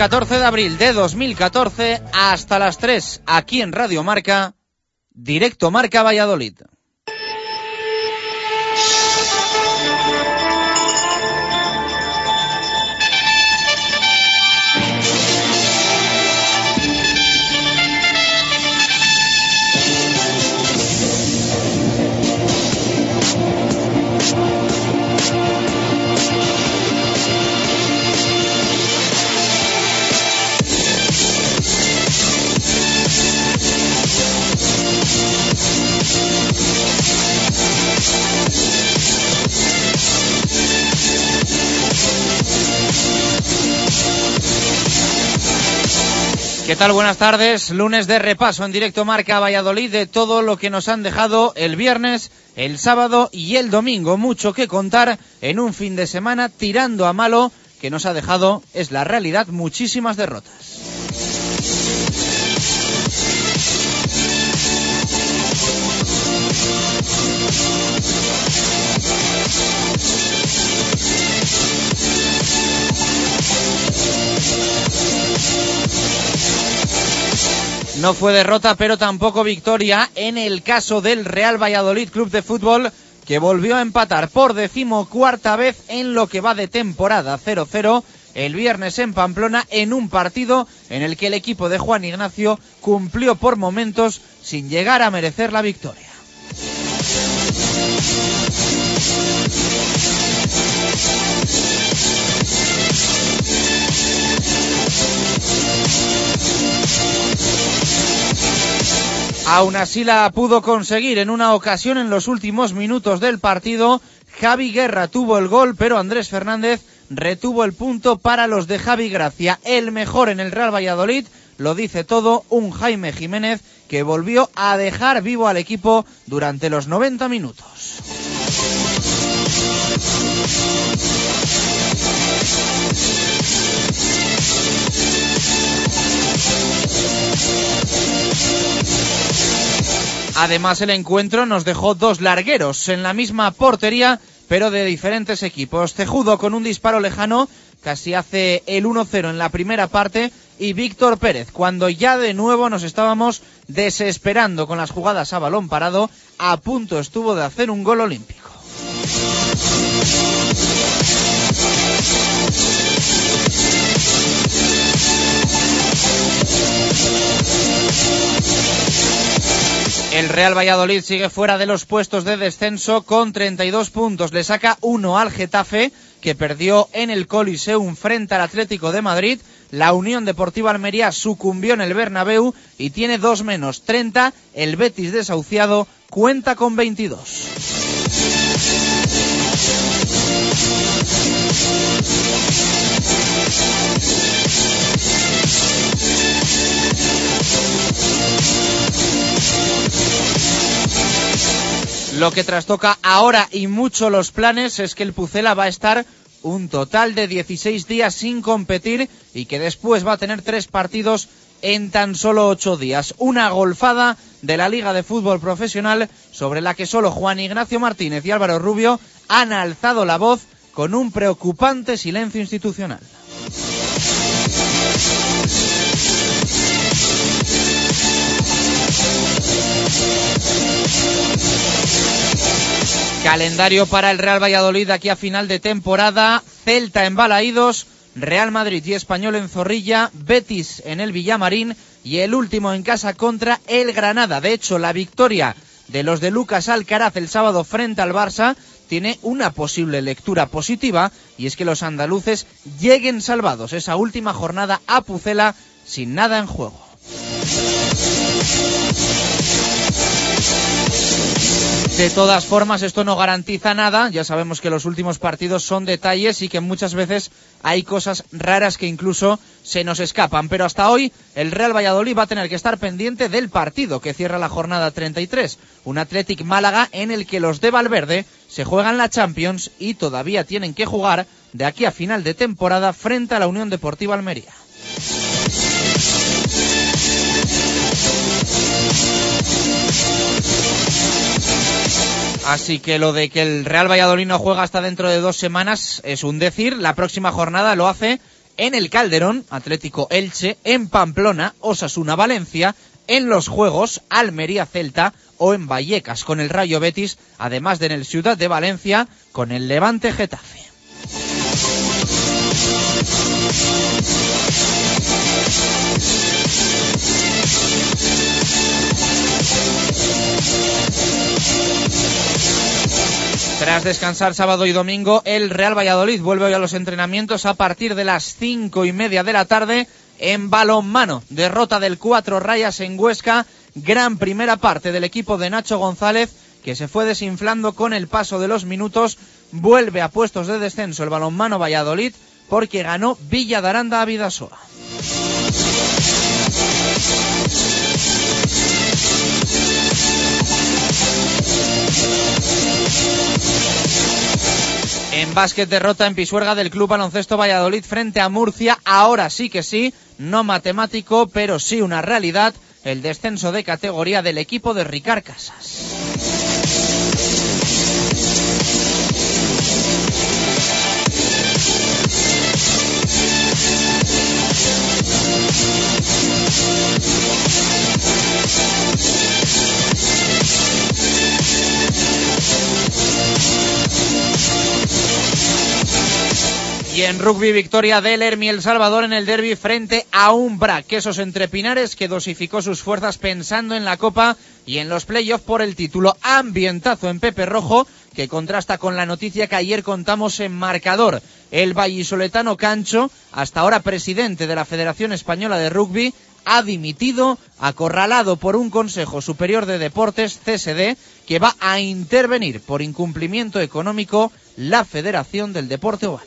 14 de abril de 2014 hasta las 3 aquí en Radio Marca, directo Marca Valladolid. ¿Qué tal? Buenas tardes. Lunes de repaso en directo Marca Valladolid de todo lo que nos han dejado el viernes, el sábado y el domingo. Mucho que contar en un fin de semana tirando a malo que nos ha dejado, es la realidad, muchísimas derrotas. No fue derrota, pero tampoco victoria en el caso del Real Valladolid Club de Fútbol, que volvió a empatar por decimocuarta vez en lo que va de temporada 0-0 el viernes en Pamplona en un partido en el que el equipo de Juan Ignacio cumplió por momentos sin llegar a merecer la victoria. Aún así la pudo conseguir en una ocasión en los últimos minutos del partido. Javi Guerra tuvo el gol, pero Andrés Fernández retuvo el punto para los de Javi Gracia. El mejor en el Real Valladolid, lo dice todo, un Jaime Jiménez que volvió a dejar vivo al equipo durante los 90 minutos. Además, el encuentro nos dejó dos largueros en la misma portería, pero de diferentes equipos. Cejudo con un disparo lejano, casi hace el 1-0 en la primera parte, y Víctor Pérez, cuando ya de nuevo nos estábamos desesperando con las jugadas a balón parado, a punto estuvo de hacer un gol olímpico. El Real Valladolid sigue fuera de los puestos de descenso con 32 puntos. Le saca uno al Getafe, que perdió en el Coliseum frente al Atlético de Madrid. La Unión Deportiva Almería sucumbió en el Bernabéu y tiene dos menos 30. El Betis desahuciado cuenta con 22. Lo que trastoca ahora y mucho los planes es que el Pucela va a estar un total de 16 días sin competir y que después va a tener tres partidos en tan solo ocho días. Una golfada de la Liga de Fútbol Profesional sobre la que solo Juan Ignacio Martínez y Álvaro Rubio han alzado la voz con un preocupante silencio institucional. Calendario para el Real Valladolid aquí a final de temporada. Celta en Balaídos, Real Madrid y Español en Zorrilla, Betis en el Villamarín y el último en casa contra el Granada. De hecho, la victoria de los de Lucas Alcaraz el sábado frente al Barça tiene una posible lectura positiva y es que los andaluces lleguen salvados esa última jornada a Pucela sin nada en juego. De todas formas, esto no garantiza nada. Ya sabemos que los últimos partidos son detalles y que muchas veces hay cosas raras que incluso se nos escapan. Pero hasta hoy, el Real Valladolid va a tener que estar pendiente del partido que cierra la jornada 33. Un Athletic Málaga en el que los de Valverde se juegan la Champions y todavía tienen que jugar de aquí a final de temporada frente a la Unión Deportiva Almería. Así que lo de que el Real Valladolid no juega hasta dentro de dos semanas es un decir. La próxima jornada lo hace en el Calderón, Atlético Elche, en Pamplona, Osasuna Valencia, en los Juegos, Almería Celta o en Vallecas con el Rayo Betis, además de en el Ciudad de Valencia con el Levante Getafe. Tras descansar sábado y domingo, el Real Valladolid vuelve hoy a los entrenamientos a partir de las cinco y media de la tarde en balonmano. Derrota del cuatro rayas en Huesca. Gran primera parte del equipo de Nacho González que se fue desinflando con el paso de los minutos. Vuelve a puestos de descenso el balonmano Valladolid porque ganó Villa de Aranda a Vidasoa. En básquet derrota en Pisuerga del Club Baloncesto Valladolid frente a Murcia. Ahora sí que sí, no matemático, pero sí una realidad, el descenso de categoría del equipo de Ricard Casas. Y en rugby victoria del Hermi El Salvador en el derby frente a un Brac, quesos entre Pinares que dosificó sus fuerzas pensando en la Copa y en los playoffs por el título. Ambientazo en Pepe Rojo que contrasta con la noticia que ayer contamos en marcador. El vallisoletano Cancho, hasta ahora presidente de la Federación Española de Rugby, ha dimitido, acorralado por un Consejo Superior de Deportes, CSD, que va a intervenir por incumplimiento económico la Federación del Deporte Oval.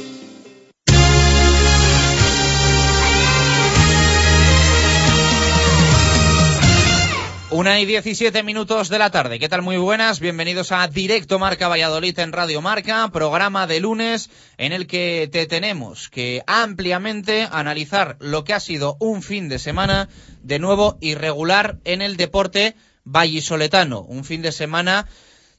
Una y diecisiete minutos de la tarde. ¿Qué tal? Muy buenas. Bienvenidos a Directo Marca Valladolid en Radio Marca, programa de lunes en el que te tenemos que ampliamente analizar lo que ha sido un fin de semana de nuevo irregular en el deporte vallisoletano. Un fin de semana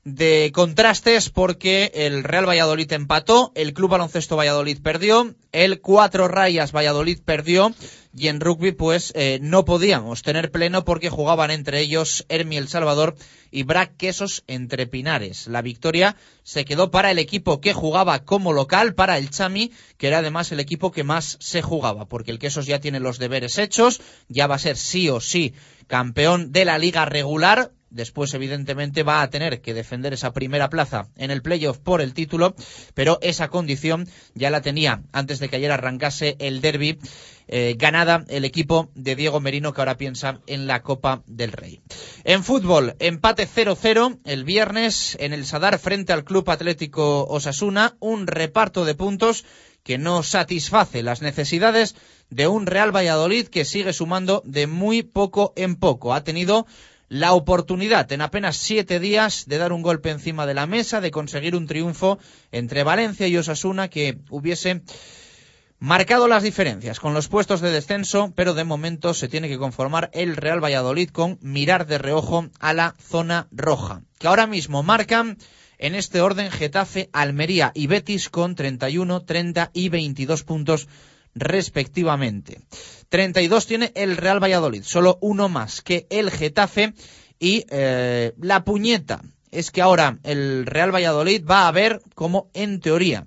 de contrastes porque el Real Valladolid empató, el Club Baloncesto Valladolid perdió, el Cuatro Rayas Valladolid perdió y en rugby pues eh, no podíamos tener pleno porque jugaban entre ellos Hermi El Salvador y Brac Quesos entre Pinares. La victoria se quedó para el equipo que jugaba como local, para el Chami, que era además el equipo que más se jugaba, porque el Quesos ya tiene los deberes hechos, ya va a ser sí o sí campeón de la liga regular, Después, evidentemente, va a tener que defender esa primera plaza en el playoff por el título, pero esa condición ya la tenía antes de que ayer arrancase el derby eh, ganada el equipo de Diego Merino que ahora piensa en la Copa del Rey. En fútbol, empate 0-0 el viernes en el Sadar frente al Club Atlético Osasuna, un reparto de puntos que no satisface las necesidades de un Real Valladolid que sigue sumando de muy poco en poco. Ha tenido la oportunidad en apenas siete días de dar un golpe encima de la mesa, de conseguir un triunfo entre Valencia y Osasuna que hubiese marcado las diferencias con los puestos de descenso, pero de momento se tiene que conformar el Real Valladolid con mirar de reojo a la zona roja, que ahora mismo marcan en este orden Getafe, Almería y Betis con 31, 30 y 22 puntos respectivamente. 32 tiene el Real Valladolid, solo uno más que el Getafe y eh, la puñeta es que ahora el Real Valladolid va a ver cómo en teoría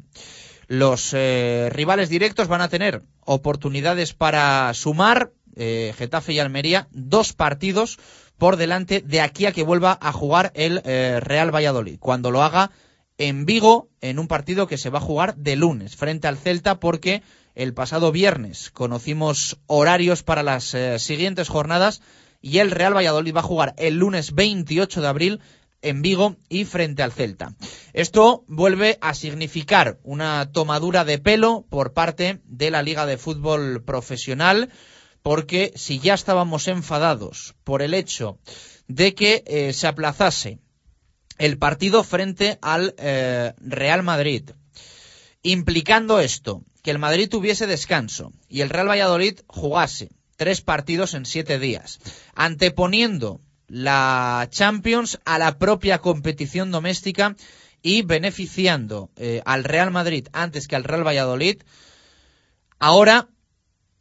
los eh, rivales directos van a tener oportunidades para sumar eh, Getafe y Almería dos partidos por delante de aquí a que vuelva a jugar el Real Valladolid. Cuando lo haga en Vigo en un partido que se va a jugar de lunes frente al Celta porque el pasado viernes conocimos horarios para las eh, siguientes jornadas y el Real Valladolid va a jugar el lunes 28 de abril en Vigo y frente al Celta. Esto vuelve a significar una tomadura de pelo por parte de la Liga de Fútbol Profesional, porque si ya estábamos enfadados por el hecho de que eh, se aplazase el partido frente al eh, Real Madrid, implicando esto que el Madrid tuviese descanso y el Real Valladolid jugase tres partidos en siete días, anteponiendo la Champions a la propia competición doméstica y beneficiando eh, al Real Madrid antes que al Real Valladolid, ahora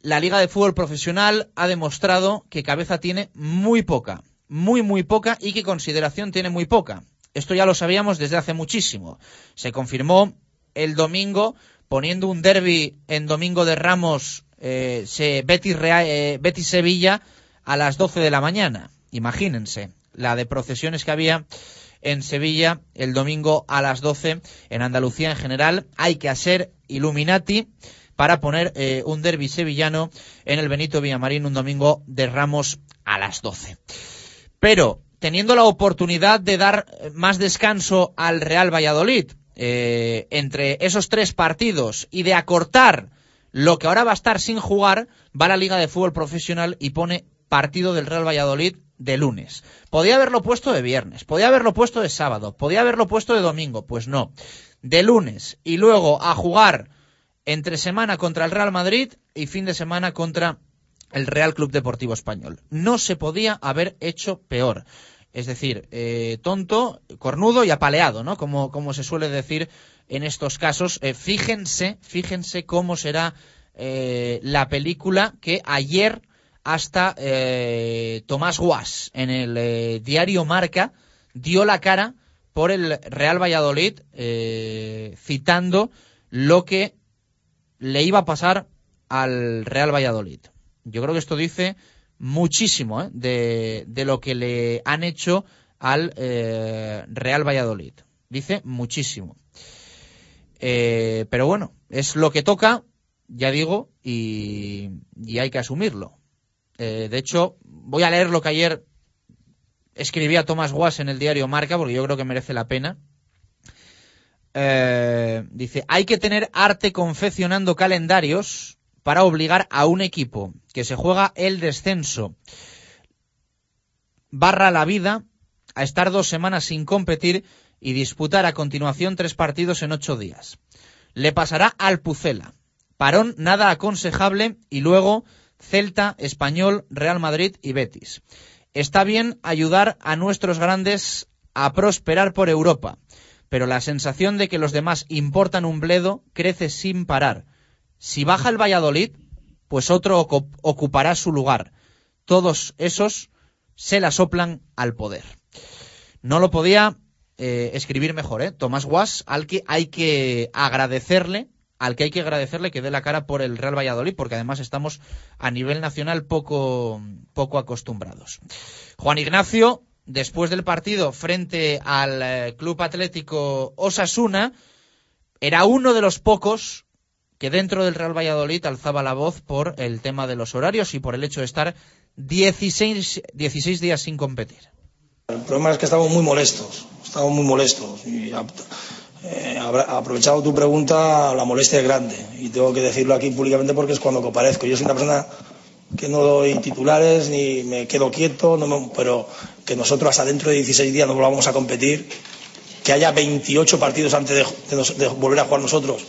la Liga de Fútbol Profesional ha demostrado que cabeza tiene muy poca, muy muy poca y que consideración tiene muy poca. Esto ya lo sabíamos desde hace muchísimo. Se confirmó el domingo poniendo un derby en Domingo de Ramos, eh, Betis, eh, Betis Sevilla a las 12 de la mañana. Imagínense la de procesiones que había en Sevilla el domingo a las 12. En Andalucía en general hay que hacer Illuminati para poner eh, un derby sevillano en el Benito Villamarín un domingo de Ramos a las 12. Pero teniendo la oportunidad de dar más descanso al Real Valladolid, eh, entre esos tres partidos y de acortar lo que ahora va a estar sin jugar, va la Liga de Fútbol Profesional y pone partido del Real Valladolid de lunes. Podía haberlo puesto de viernes, podía haberlo puesto de sábado, podía haberlo puesto de domingo, pues no. De lunes y luego a jugar entre semana contra el Real Madrid y fin de semana contra el Real Club Deportivo Español. No se podía haber hecho peor es decir, eh, tonto, cornudo y apaleado, ¿no? Como, como se suele decir en estos casos. Eh, fíjense, fíjense cómo será eh, la película que ayer hasta Tomás Guas en el diario Marca dio la cara por el Real Valladolid citando lo que le iba a pasar al Real Valladolid. Yo creo que esto dice muchísimo ¿eh? de, lo que le han hecho al eh, Real Valladolid. Dice muchísimo. Eh, pero bueno, es lo que toca, ya digo, y, hay que asumirlo. de hecho, voy a leer lo que ayer escribía Tomás Guas en el diario Marca, porque yo creo que merece la pena. dice, hay que tener arte confeccionando calendarios para obligar a un equipo que se juega el descenso barra la vida a estar dos semanas sin competir y disputar a continuación tres partidos en ocho días. Le pasará al Pucela. Parón nada aconsejable y luego Celta, Español, Real Madrid y Betis. Está bien ayudar a nuestros grandes a prosperar por Europa, pero la sensación de que los demás importan un bledo crece sin parar. Si baja el Valladolid, pues otro ocupará su lugar. Todos esos se la soplan al poder. No lo podía eh, escribir mejor, ¿eh? Tomás Guas, al que hay que agradecerle, al que hay que agradecerle que dé la cara por el Real Valladolid, porque además estamos a nivel nacional poco, poco acostumbrados. Juan Ignacio, después del partido frente al eh, Club Atlético Osasuna, era uno de los pocos que dentro del Real Valladolid alzaba la voz por el tema de los horarios y por el hecho de estar 16, 16 días sin competir. El problema es que estamos muy molestos, estamos muy molestos. Eh, aprovechado tu pregunta, la molestia es grande. Y tengo que decirlo aquí públicamente porque es cuando comparezco. Yo soy una persona que no doy titulares ni me quedo quieto, pero que nosotros hasta dentro de 16 días no volvamos a competir, que haya 28 partidos antes de, volver a jugar nosotros,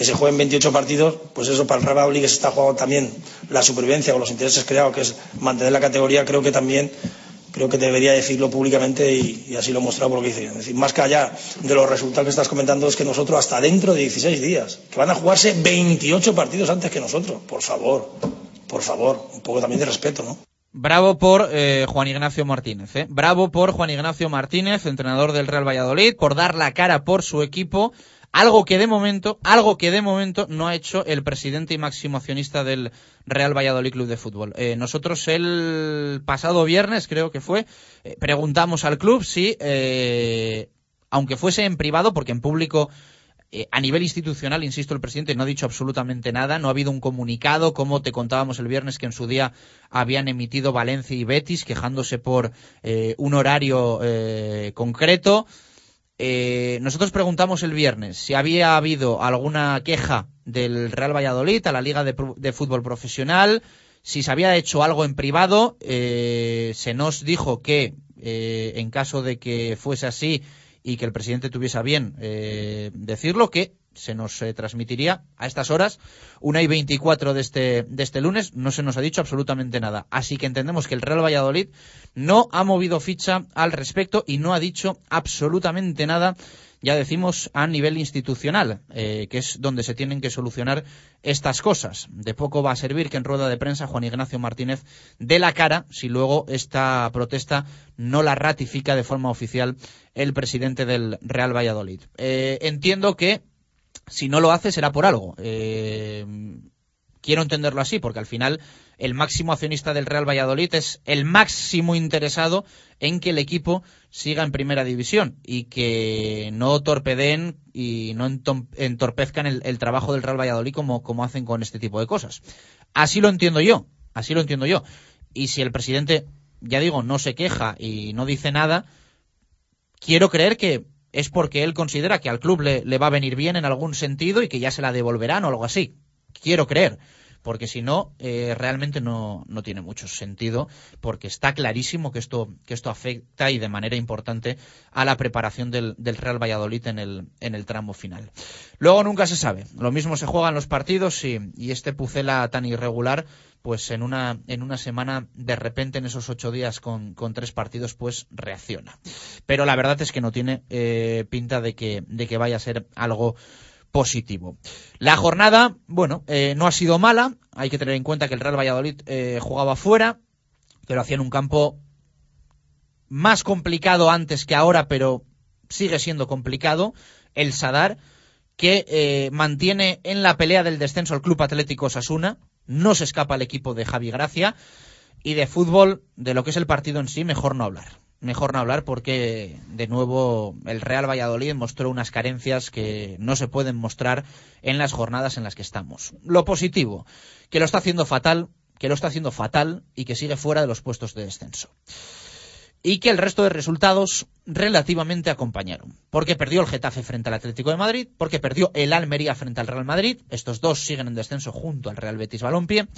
que se jueguen 28 partidos, pues eso para el Real que se está jugando también la supervivencia con los intereses creados, que es mantener la categoría, creo que también creo que debería decirlo públicamente y, así lo he mostrado por lo que hice. Es decir, más que allá de los resultados que estás comentando, es que nosotros hasta dentro de 16 días, que van a jugarse 28 partidos antes que nosotros. Por favor, por favor, un poco también de respeto, ¿no? Bravo por eh, Juan Ignacio Martínez. ¿eh? Bravo por Juan Ignacio Martínez, entrenador del Real Valladolid, por dar la cara por su equipo algo que de momento, algo que de momento no ha hecho el presidente y máximo accionista del Real Valladolid Club de Fútbol. Eh, nosotros el pasado viernes, creo que fue, eh, preguntamos al club si, eh, aunque fuese en privado, porque en público a nivel institucional, insisto, el presidente no ha dicho absolutamente nada, no ha habido un comunicado, como te contábamos el viernes, que en su día habían emitido Valencia y Betis, quejándose por un horario concreto. Eh, nosotros preguntamos el viernes si había habido alguna queja del Real Valladolid a la Liga de, Fútbol Profesional, si se había hecho algo en privado. Eh, se nos dijo que eh, en caso de que fuese así y que el presidente tuviese bien decirlo, que se nos eh, transmitiría a estas horas, una y 24 de este, de este lunes, no se nos ha dicho absolutamente nada. Así que entendemos que el Real Valladolid no ha movido ficha al respecto y no ha dicho absolutamente nada ya decimos a nivel institucional, eh, que es donde se tienen que solucionar estas cosas. De poco va a servir que en rueda de prensa Juan Ignacio Martínez dé la cara si luego esta protesta no la ratifica de forma oficial el presidente del Real Valladolid. Eh, entiendo que si no lo hace será por algo. Eh, quiero entenderlo así, porque al final el máximo accionista del Real Valladolid es el máximo interesado en que el equipo siga en primera división y que no torpeden y no entorpezcan el, trabajo del Real Valladolid como, como hacen con este tipo de cosas. Así lo entiendo yo, así lo entiendo yo. Y si el presidente, ya digo, no se queja y no dice nada, quiero creer que es porque él considera que al club le, va a venir bien en algún sentido y que ya se la devolverán o algo así. Quiero creer porque si no, eh, realmente no, no, tiene mucho sentido, porque está clarísimo que esto, que esto afecta y de manera importante a la preparación del, Real Valladolid en el, en el tramo final. Luego nunca se sabe, lo mismo se juegan los partidos y, y este Pucela tan irregular pues en una, en una semana, de repente en esos ocho días con, con tres partidos, pues reacciona. Pero la verdad es que no tiene eh, pinta de que, de que vaya a ser algo positivo. La jornada, bueno, eh, no ha sido mala. Hay que tener en cuenta que el Real Valladolid eh, jugaba fuera, pero hacía en un campo más complicado antes que ahora, pero sigue siendo complicado. El Sadar, que mantiene en la pelea del descenso al Club Atlético Sasuna, no se escapa el equipo de Javi Gracia y de fútbol, de lo que es el partido en sí, mejor no hablar. Mejor no hablar porque, de nuevo, el Real Valladolid mostró unas carencias que no se pueden mostrar en las jornadas en las que estamos. Lo positivo, que lo está haciendo fatal, que lo está haciendo fatal y que sigue fuera de los puestos de descenso y que el resto de resultados relativamente acompañaron. Porque perdió el Getafe frente al Atlético de Madrid, porque perdió el Almería frente al Real Madrid, estos dos siguen en descenso junto al Real Betis Balompié,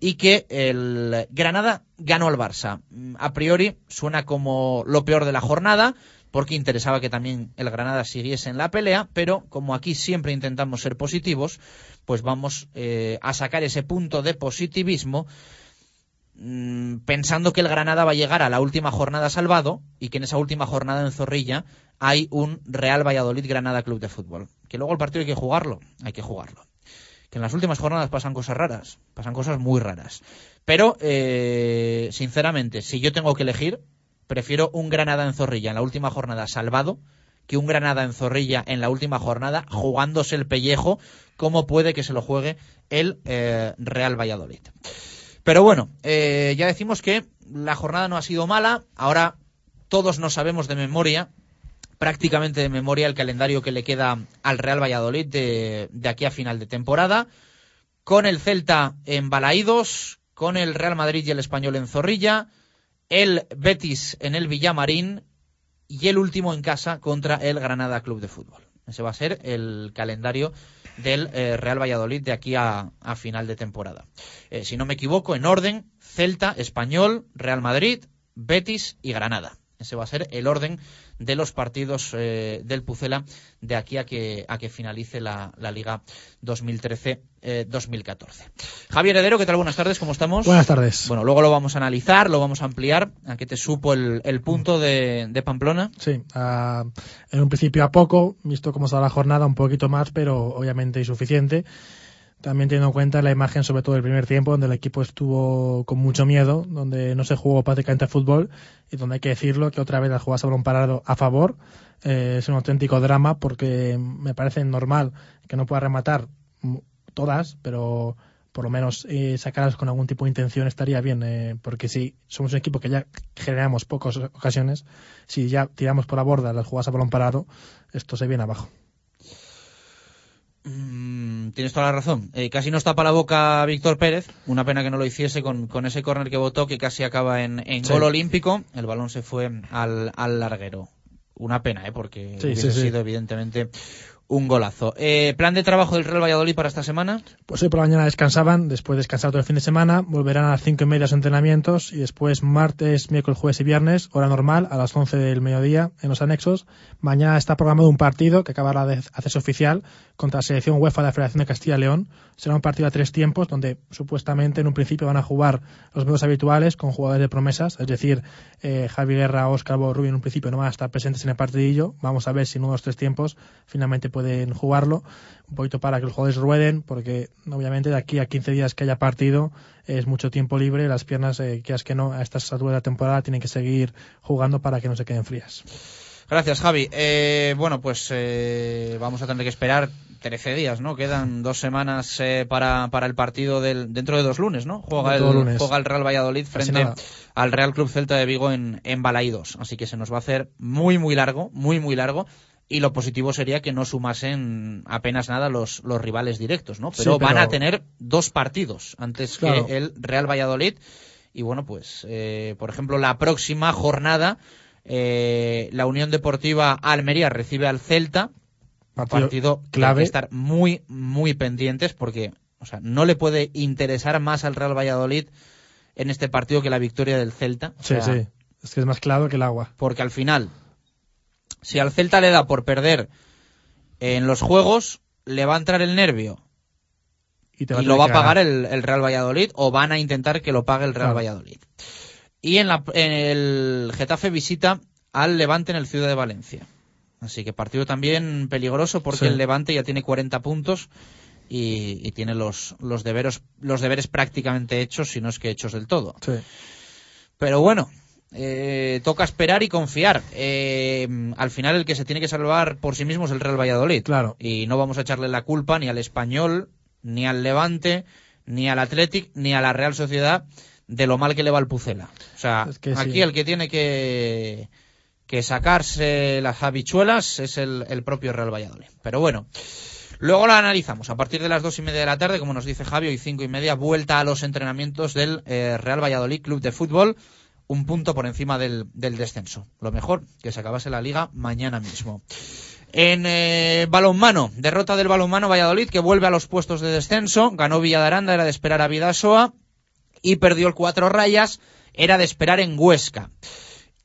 y que el Granada ganó al Barça. A priori suena como lo peor de la jornada, porque interesaba que también el Granada siguiese en la pelea, pero como aquí siempre intentamos ser positivos, pues vamos eh, a sacar ese punto de positivismo mm, pensando que el Granada va a llegar a la última jornada salvado y que en esa última jornada en Zorrilla hay un Real Valladolid Granada Club de Fútbol. Que luego el partido hay que jugarlo, hay que jugarlo. Que en las últimas jornadas pasan cosas raras, pasan cosas muy raras. Pero, eh, sinceramente, si yo tengo que elegir, prefiero un Granada en Zorrilla en la última jornada salvado que un Granada en Zorrilla en la última jornada jugándose el pellejo como puede que se lo juegue el eh, Real Valladolid. Pero bueno, eh, ya decimos que la jornada no ha sido mala, ahora todos no sabemos de memoria, prácticamente de memoria, el calendario que le queda al Real Valladolid de, de aquí a final de temporada, con el Celta en Balaídos, con el Real Madrid y el Español en Zorrilla, el Betis en el Villamarín y el último en casa contra el Granada Club de Fútbol. Ese va a ser el calendario del eh, Real Valladolid de aquí a, final de temporada. Eh, si no me equivoco, en orden, Celta, Español, Real Madrid, Betis y Granada. Ese va a ser el orden de los partidos eh, del Pucela de aquí a que, a que finalice la, la Liga 2013-2014. Javier Heredero, ¿qué tal? Buenas tardes, ¿cómo estamos? Buenas tardes. Bueno, luego lo vamos a analizar, lo vamos a ampliar. ¿A qué te supo el, el punto de, de Pamplona? Sí, ah, en un principio a poco, visto cómo está la jornada, un poquito más, pero obviamente insuficiente. También teniendo en cuenta la imagen, sobre todo del primer tiempo, donde el equipo estuvo con mucho miedo, donde no se jugó prácticamente fútbol y donde hay que decirlo que otra vez las jugadas un parado a favor. Eh, es un auténtico drama porque me parece normal que no pueda rematar todas, pero por lo menos eh, sacarlas con algún tipo de intención estaría bien, eh, porque si somos un equipo que ya generamos pocas ocasiones, si ya tiramos por la borda las jugadas a balón parado, esto se viene abajo. Mm, tienes toda la razón. Eh, casi nos tapa la boca Víctor Pérez. Una pena que no lo hiciese con, con ese córner que votó, que casi acaba en, en Sí. gol olímpico. El balón se fue al, al larguero. Una pena, ¿eh? porque Sí, hubiese sí, sí. sido evidentemente un golazo. Eh, ¿Plan de trabajo del Real Valladolid para esta semana? Pues hoy por la mañana descansaban, después de descansar todo el fin de semana, volverán a las cinco y media los entrenamientos y después martes, miércoles, jueves y viernes, hora normal, a las 11 del mediodía en los anexos. Mañana está programado un partido que acabará de hacerse oficial contra la selección UEFA de la Federación de Castilla y León. Será un partido a tres tiempos donde supuestamente en un principio van a jugar los medios habituales con jugadores de promesas, es decir, eh, Javi Guerra, Óscar Borrubio en un principio no van a estar presentes en el partidillo. Vamos a ver si en uno de los tres tiempos finalmente pueden jugarlo. Un poquito para que los jugadores rueden, porque obviamente de aquí a 15 días que haya partido es mucho tiempo libre. Las piernas, eh, que que no, a estas alturas de la temporada tienen que seguir jugando para que no se queden frías. Gracias, Javi. Eh, bueno, pues eh, vamos a tener que esperar 13 días, ¿no? Quedan dos semanas eh, para, para el partido del dentro de dos lunes, ¿no? Juega el, lunes. juega el Real Valladolid frente al Real Club Celta de Vigo en, en Balaídos. Así que se nos va a hacer muy, muy largo, muy, muy largo. Y lo positivo sería que no sumasen apenas nada los, los rivales directos, ¿no? Pero, Sí, pero- van a tener dos partidos antes Claro. que el Real Valladolid. Y bueno, pues, eh, por ejemplo, la próxima jornada, eh, la Unión Deportiva Almería recibe al Celta. Partido Partido clave. que estar muy, muy pendientes porque, o sea, no le puede interesar más al Real Valladolid en este partido que la victoria del Celta. O Sí, sea, sí. Es que es más claro que el agua. Porque al final, si al Celta le da por perder en los juegos, le va a entrar el nervio Y, te y tener lo va a pagar el, el Real Valladolid o van a intentar que lo pague el Real. Valladolid. Y en, la, en el Getafe visita al Levante en el Ciudad de Valencia. Así que partido también peligroso porque Sí. el Levante ya tiene 40 puntos y, y tiene los, los, deberes, los deberes prácticamente hechos, si no es que hechos del todo. Sí. Pero bueno, eh, toca esperar y confiar. Eh, al final el que se tiene que salvar por sí mismo es el Real Valladolid. Claro. Y no vamos a echarle la culpa ni al Español, ni al Levante, ni al Athletic, ni a la Real Sociedad de lo mal que le va al Pucela. O sea, Es que aquí sí. el que tiene que, que sacarse las habichuelas es el, el propio Real Valladolid. Pero bueno. Luego la analizamos. A partir de las dos y media de la tarde, como nos dice Javi, hoy cinco y media, vuelta a los entrenamientos del eh, Real Valladolid Club de Fútbol. Un punto por encima del, descenso. Lo mejor, que se acabase la liga mañana mismo. En eh, balonmano, derrota del balonmano Valladolid, que vuelve a los puestos de descenso. Ganó Villadaranda, era de esperar a Vidasoa. Y perdió el cuatro rayas, era de esperar en Huesca.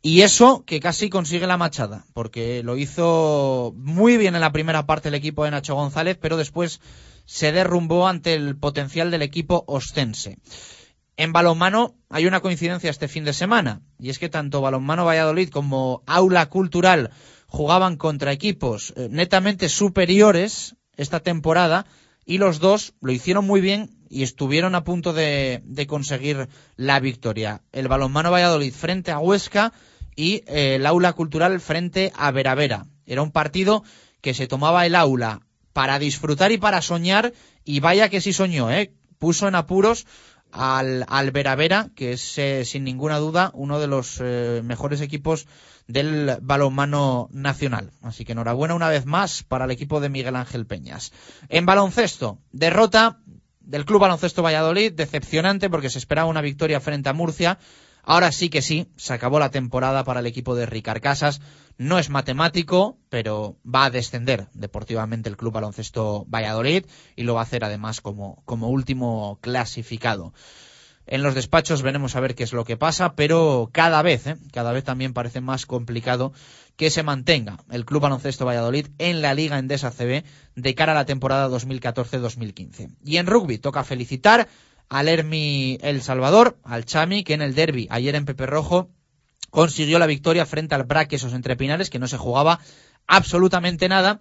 Y eso que casi consigue la machada, porque lo hizo muy bien en la primera parte el equipo de Nacho González, pero después se derrumbó ante el potencial del equipo ostense. En balonmano hay una coincidencia este fin de semana, y es que tanto Balonmano Valladolid como Aula Cultural jugaban contra equipos eh, netamente superiores esta temporada, y los dos lo hicieron muy bien y estuvieron a punto de, conseguir la victoria. El Balonmano Valladolid frente a Huesca y eh, el Aula Cultural frente a Veravera. Era un partido que se tomaba el aula para disfrutar y para soñar, y vaya que sí soñó, ¿eh? Puso en apuros al, al Vera que es eh, sin ninguna duda uno de los eh, mejores equipos del balonmano nacional. Así que enhorabuena una vez más para el equipo de Miguel Ángel Peñas. En baloncesto, derrota del Club Baloncesto Valladolid, decepcionante porque se esperaba una victoria frente a Murcia. Ahora sí que sí, se acabó la temporada para el equipo de Ricard Casas. No es matemático, pero va a descender deportivamente el Club Baloncesto Valladolid y lo va a hacer además como, como último clasificado. En los despachos veremos a ver qué es lo que pasa, pero cada vez, ¿eh? cada vez también parece más complicado que se mantenga el Club Baloncesto Valladolid en la Liga Endesa CB de cara a la temporada 2014-2015. Y en rugby toca felicitar al Hermi El Salvador, al Chami, que en el derby ayer en Pepe Rojo consiguió la victoria frente al Braquesos entre Pinares, que no se jugaba absolutamente nada.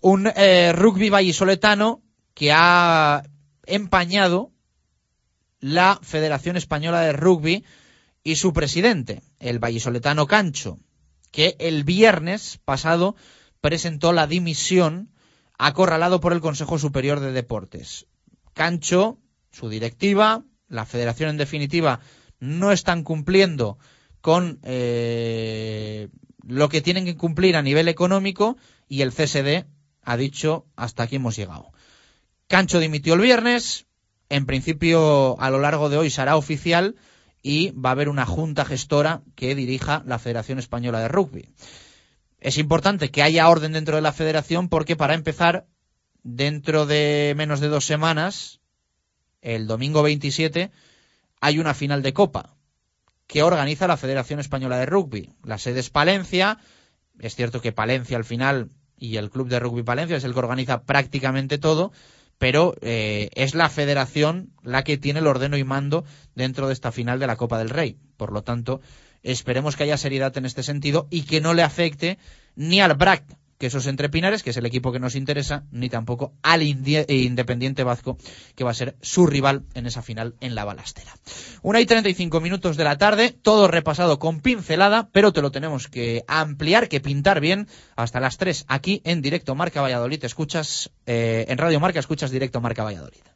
Un eh, rugby vallisoletano que ha empañado la Federación Española de Rugby y su presidente, el vallisoletano Cancho, que el viernes pasado presentó la dimisión acorralado por el Consejo Superior de Deportes. Cancho su directiva, la federación en definitiva, no están cumpliendo con eh, lo que tienen que cumplir a nivel económico y el CSD ha dicho hasta aquí hemos llegado. Cancho dimitió el viernes, en principio a lo largo de hoy será oficial y va a haber una junta gestora que dirija la Federación Española de Rugby. Es importante que haya orden dentro de la federación porque para empezar, dentro de menos de dos semanas, el domingo 27 hay una final de Copa que organiza la Federación Española de Rugby. La sede es Palencia. Es cierto que Palencia al final y el Club de Rugby Palencia es el que organiza prácticamente todo, pero eh, es la federación la que tiene el ordeno y mando dentro de esta final de la Copa del Rey. Por lo tanto, esperemos que haya seriedad en este sentido y que no le afecte ni al BRAC que esos entrepinares, que es el equipo que nos interesa, ni tampoco al eh, Independiente Vasco, que va a ser su rival en esa final en la balastera. Una y treinta y cinco minutos de la tarde, todo repasado con pincelada, pero te lo tenemos que ampliar, que pintar bien, hasta las tres aquí en directo Marca Valladolid. Escuchas, eh, en Radio Marca escuchas directo Marca Valladolid.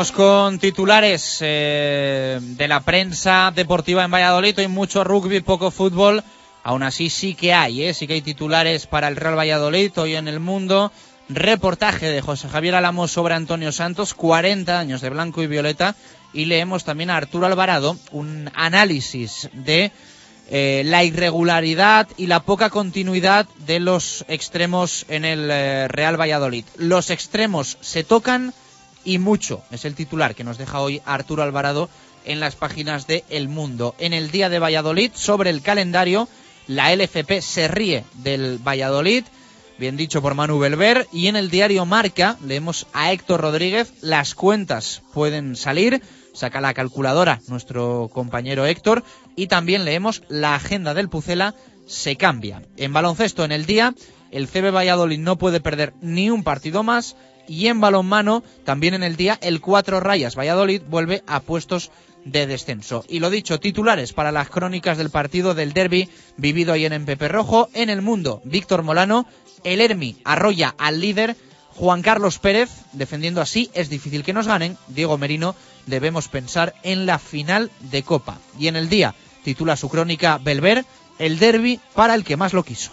Vamos con titulares eh, de la prensa deportiva en Valladolid. Hay mucho rugby, poco fútbol. Aún así sí que hay, ¿eh? sí que hay titulares para el Real Valladolid hoy en el mundo. Reportaje de José Javier Alamos sobre Antonio Santos, 40 años de blanco y violeta. Y leemos también a Arturo Alvarado un análisis de eh, la irregularidad y la poca continuidad de los extremos en el eh, Real Valladolid. Los extremos se tocan y mucho. Es el titular que nos deja hoy Arturo Alvarado en las páginas de El Mundo. En el día de Valladolid, sobre el calendario, la LFP se ríe del Valladolid, bien dicho por Manu Belver, y en el diario Marca leemos a Héctor Rodríguez, las cuentas pueden salir, saca la calculadora nuestro compañero Héctor, y también leemos la agenda del Pucela se cambia. En baloncesto en el día, el CB Valladolid no puede perder ni un partido más y en balonmano también en el día el cuatro rayas Valladolid vuelve a puestos de descenso. Y lo dicho, titulares para las crónicas del partido del derby vivido ayer en Pepe Rojo. En el mundo, Víctor Molano, el Hermi arrolla al líder Juan Carlos Pérez, defendiendo así, es difícil que nos ganen. Diego Merino, debemos pensar en la final de Copa. Y en el día, titula su crónica Belver, el derby para el que más lo quiso.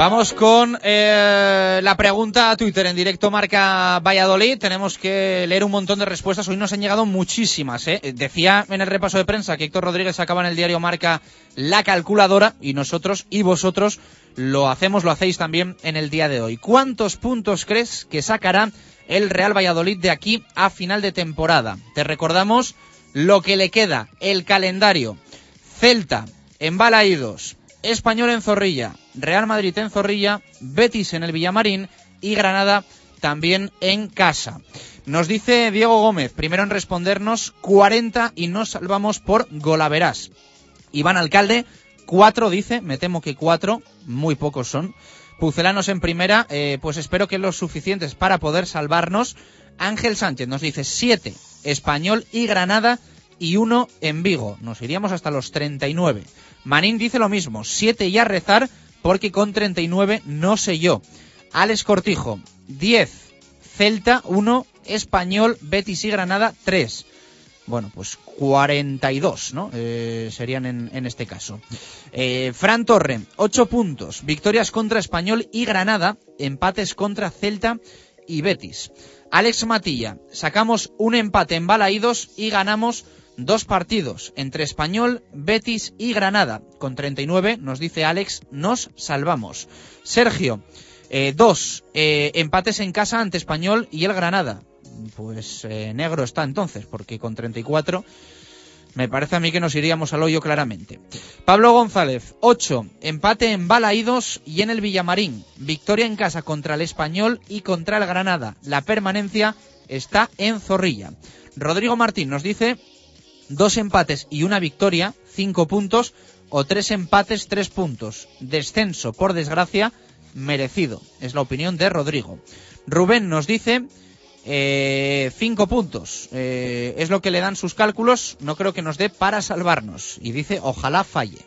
Vamos con eh, la pregunta a Twitter en directo marca Valladolid. Tenemos que leer un montón de respuestas. Hoy nos han llegado muchísimas. ¿eh? Decía en el repaso de prensa que Héctor Rodríguez acaba en el diario Marca la calculadora y nosotros y vosotros lo hacemos, lo hacéis también en el día de hoy. ¿Cuántos puntos crees que sacará el Real Valladolid de aquí a final de temporada? Te recordamos lo que le queda, el calendario. Celta, en Balaídos, Español en Zorrilla, Real Madrid en Zorrilla, Betis en el Villamarín y Granada también en casa. Nos dice Diego Gómez, primero en respondernos, 40 y nos salvamos por golaveras. Iván Alcalde, 4 dice, me temo que 4, muy pocos son. Pucelanos en primera, eh, pues espero que los suficientes para poder salvarnos. Ángel Sánchez nos dice 7, Español y Granada y 1 en Vigo. Nos iríamos hasta los 39. Manín dice lo mismo, 7 y a rezar porque con 39 no sé yo. Alex Cortijo, 10. Celta, 1. Español, Betis y Granada, 3. Bueno, pues 42, ¿no? Eh, serían en, este caso. Eh, Fran Torre, 8 puntos. Victorias contra Español y Granada. Empates contra Celta y Betis. Alex Matilla, sacamos un empate en Balaídos y ganamos dos partidos entre Español, Betis y Granada. Con 39, nos dice Alex, nos salvamos. Sergio, eh, dos eh, empates en casa ante Español y el Granada. Pues eh, negro está entonces, porque con 34 me parece a mí que nos iríamos al hoyo claramente. Pablo González, 8. Empate en Balaídos y en el Villamarín. Victoria en casa contra el Español y contra el Granada. La permanencia está en Zorrilla. Rodrigo Martín nos dice dos empates y una victoria, cinco puntos, o tres empates, tres puntos. Descenso, por desgracia, merecido. Es la opinión de Rodrigo. Rubén nos dice eh, cinco puntos. Eh, es lo que le dan sus cálculos. No creo que nos dé para salvarnos. Y dice, ojalá falle.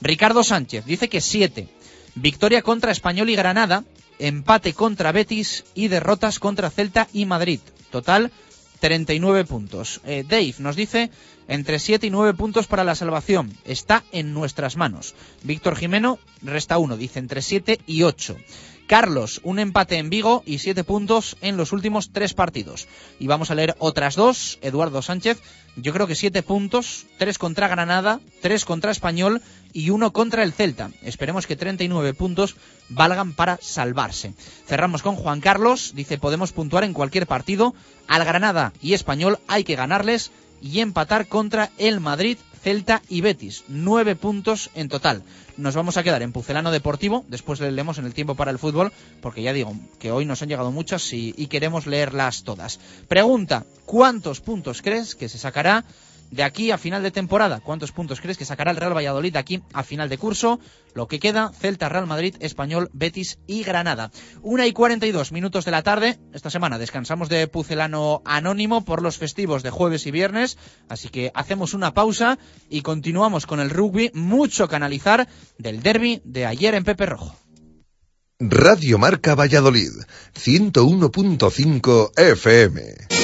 Ricardo Sánchez dice que siete. Victoria contra Español y Granada. Empate contra Betis y derrotas contra Celta y Madrid. Total, 39 puntos. Eh, Dave nos dice entre 7 y 9 puntos para la salvación. Está en nuestras manos. Víctor Jimeno resta uno, dice entre 7 y 8. Carlos, un empate en Vigo y 7 puntos en los últimos tres partidos. Y vamos a leer otras dos. Eduardo Sánchez, yo creo que 7 puntos, 3 contra Granada, 3 contra Español y 1 contra el Celta. Esperemos que 39 puntos valgan para salvarse. Cerramos con Juan Carlos, dice podemos puntuar en cualquier partido. Al Granada y Español hay que ganarles y empatar contra el Madrid, Celta y Betis. Nueve puntos en total. Nos vamos a quedar en Pucelano Deportivo, después le leemos en el tiempo para el fútbol, porque ya digo que hoy nos han llegado muchas y, queremos leerlas todas. Pregunta, ¿cuántos puntos crees que se sacará de aquí a final de temporada? ¿Cuántos puntos crees que sacará el Real Valladolid de aquí a final de curso? Lo que queda, Celta, Real Madrid, Español, Betis y Granada. Una y 42 minutos de la tarde. Esta semana descansamos de Pucelano Anónimo por los festivos de jueves y viernes. Así que hacemos una pausa y continuamos con el rugby. Mucho canalizar del derby de ayer en Pepe Rojo. Radio Marca Valladolid, 101.5 FM.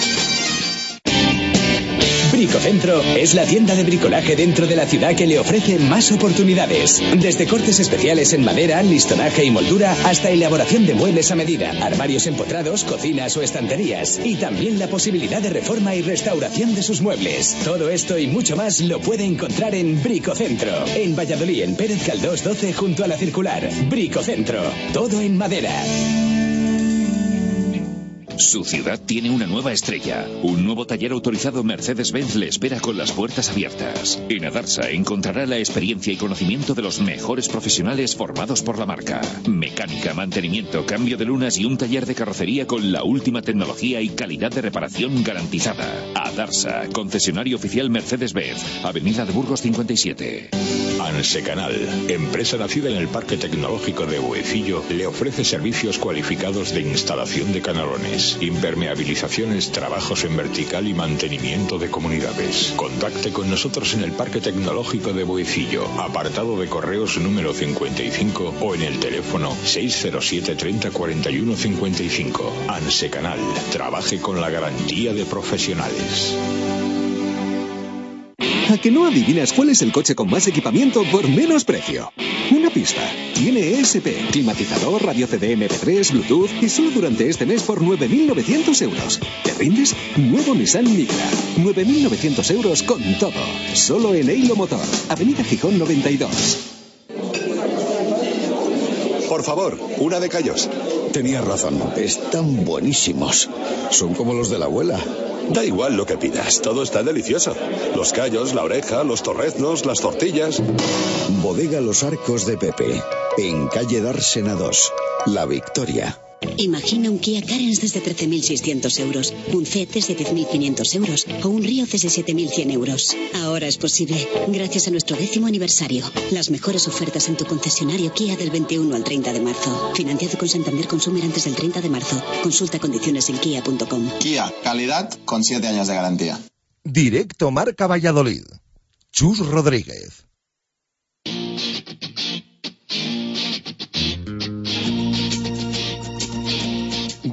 Bricocentro es la tienda de bricolaje dentro de la ciudad que le ofrece más oportunidades. Desde cortes especiales en madera, listonaje y moldura hasta elaboración de muebles a medida, armarios empotrados, cocinas o estanterías. Y también la posibilidad de reforma y restauración de sus muebles. Todo esto y mucho más lo puede encontrar en Bricocentro. En Valladolid, en Pérez Caldós 12 junto a la circular. Bricocentro. Todo en madera. Su ciudad tiene una nueva estrella. Un nuevo taller autorizado Mercedes-Benz le espera con las puertas abiertas. En Adarsa encontrará la experiencia y conocimiento de los mejores profesionales formados por la marca. Mecánica, mantenimiento, cambio de lunas y un taller de carrocería con la última tecnología y calidad de reparación garantizada. Adarsa, concesionario oficial Mercedes-Benz, Avenida de Burgos 57. Ansecanal, empresa nacida en el Parque Tecnológico de Buecillo, le ofrece servicios cualificados de instalación de canalones, impermeabilizaciones, trabajos en vertical y mantenimiento de comunidades. Contacte con nosotros en el Parque Tecnológico de Buecillo, apartado de correos número 55 o en el teléfono 607 30 41 55. Ansecanal, trabaje con la garantía de profesionales. ¿A que no adivinas cuál es el coche con más equipamiento por menos precio? Una pista. Tiene ESP, climatizador, radio CD MP3, Bluetooth y solo durante este mes por 9.900 euros. ¿Te rindes? Nuevo Nissan Micra. 9.900 euros con todo. Solo en Eilo Motor. Avenida Gijón 92. Por favor, una de callos. Tenías razón, están buenísimos. Son como los de la abuela. Da igual lo que pidas, todo está delicioso. Los callos, la oreja, los torreznos, las tortillas. Bodega Los Arcos de Pepe, en calle Dársena 2, La Victoria. Imagina un Kia Carens desde 13.600 euros, un CET desde 10.500 euros o un Río desde 7.100 euros. Ahora es posible, gracias a nuestro décimo aniversario. Las mejores ofertas en tu concesionario Kia del 21 al 30 de marzo. Financiado con Santander Consumer antes del 30 de marzo. Consulta condiciones en kia.com. Kia, calidad con 7 años de garantía. Directo Marca Valladolid. Chus Rodríguez.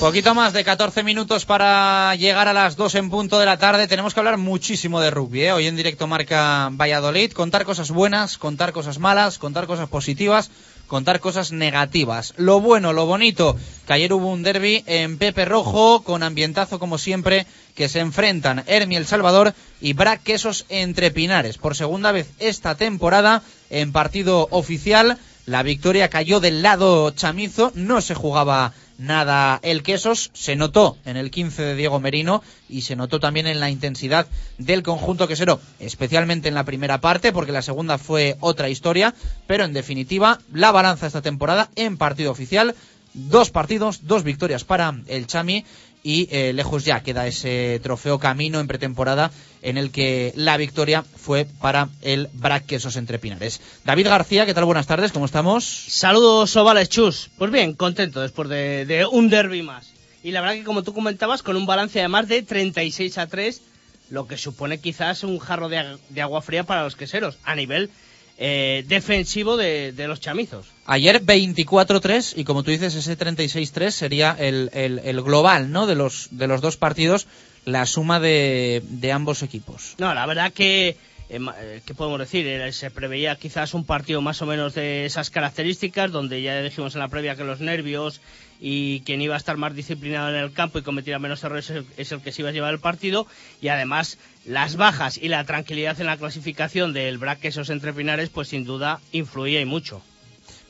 Poquito más de 14 minutos para llegar a las 2 en punto de la tarde. Tenemos que hablar muchísimo de rugby. ¿eh? Hoy en directo marca Valladolid. Contar cosas buenas, contar cosas malas, contar cosas positivas, contar cosas negativas. Lo bueno, lo bonito, que ayer hubo un derby en Pepe Rojo, con ambientazo como siempre, que se enfrentan Hermi El Salvador y Brac Quesos entre Pinares. Por segunda vez esta temporada, en partido oficial, la victoria cayó del lado chamizo, no se jugaba nada el Quesos. Se notó en el 15 de Diego Merino y se notó también en la intensidad del conjunto quesero, especialmente en la primera parte, porque la segunda fue otra historia. Pero en definitiva, la balanza esta temporada en partido oficial. Dos partidos, dos victorias para el Chami y eh, lejos ya queda ese trofeo camino en pretemporada en el que la victoria fue para el Brac Quesos entre Pinares. David García, ¿qué tal? Buenas tardes, ¿cómo estamos? Saludos ovales, chus. Pues bien, contento después de, un derby más. y la verdad que como tú comentabas, con un balance de más de 36 a 3, lo que supone quizás un jarro de agua fría para los queseros, a nivel eh, defensivo de, de los chamizos. Ayer 24-3 y como tú dices ese 36-3 sería el, el- el global ¿no? de, los, de los dos partidos, la suma de, de ambos equipos. No, la verdad que, eh, eh, ¿qué podemos decir? Eh, se preveía quizás un partido más o menos de esas características, donde ya dijimos en la previa que los nervios y quien iba a estar más disciplinado en el campo y cometiera menos errores es el, que se iba a llevar el partido. Y además, las bajas y la tranquilidad en la clasificación del BRAC esos entre Pinares, pues sin duda influía y mucho.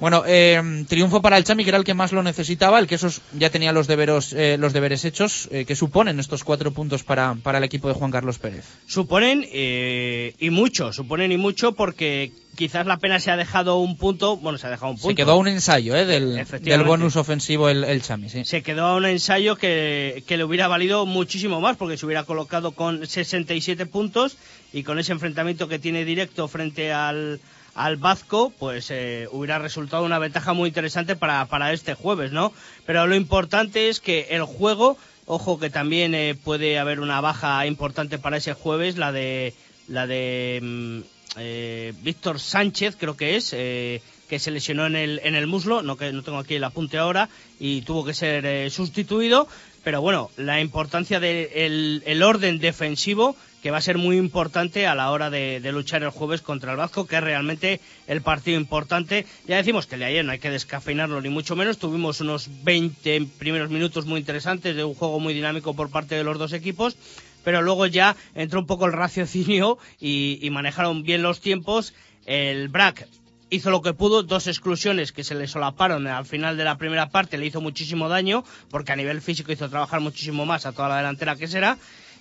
Bueno, eh, triunfo para el Chami, que era el que más lo necesitaba, el que esos ya tenía los deberes, eh, los deberes hechos. Eh, ¿Qué suponen estos cuatro puntos para, para el equipo de Juan Carlos Pérez? Suponen eh, y mucho, suponen y mucho porque quizás la pena se ha dejado un punto, bueno, se ha dejado un punto. Se quedó a un ensayo eh, del, bonus ofensivo el, el Chami, sí. Se quedó a un ensayo que, que le hubiera valido muchísimo más porque se hubiera colocado con 67 puntos y con ese enfrentamiento que tiene directo frente al, al Vasco, pues eh, hubiera resultado una ventaja muy interesante para, para este jueves, ¿no? Pero lo importante es que el juego, ojo que también eh, puede haber una baja importante para ese jueves, la de la de mm, eh, Víctor Sánchez, creo que es, eh, que se lesionó en el, en el muslo, no que no tengo aquí el apunte ahora, y tuvo que ser eh, sustituido. Pero bueno, la importancia del el orden defensivo, que va a ser muy importante a la hora de, luchar el jueves contra el Vasco, que es realmente el partido importante. Ya decimos que el de ayer no hay que descafeinarlo ni mucho menos. Tuvimos unos 20 primeros minutos muy interesantes de un juego muy dinámico por parte de los dos equipos pero luego ya entró un poco el raciocinio y, y manejaron bien los tiempos. El BRAC hizo lo que pudo, dos exclusiones que se le solaparon al final de la primera parte, le hizo muchísimo daño, porque a nivel físico hizo trabajar muchísimo más a toda la delantera que será,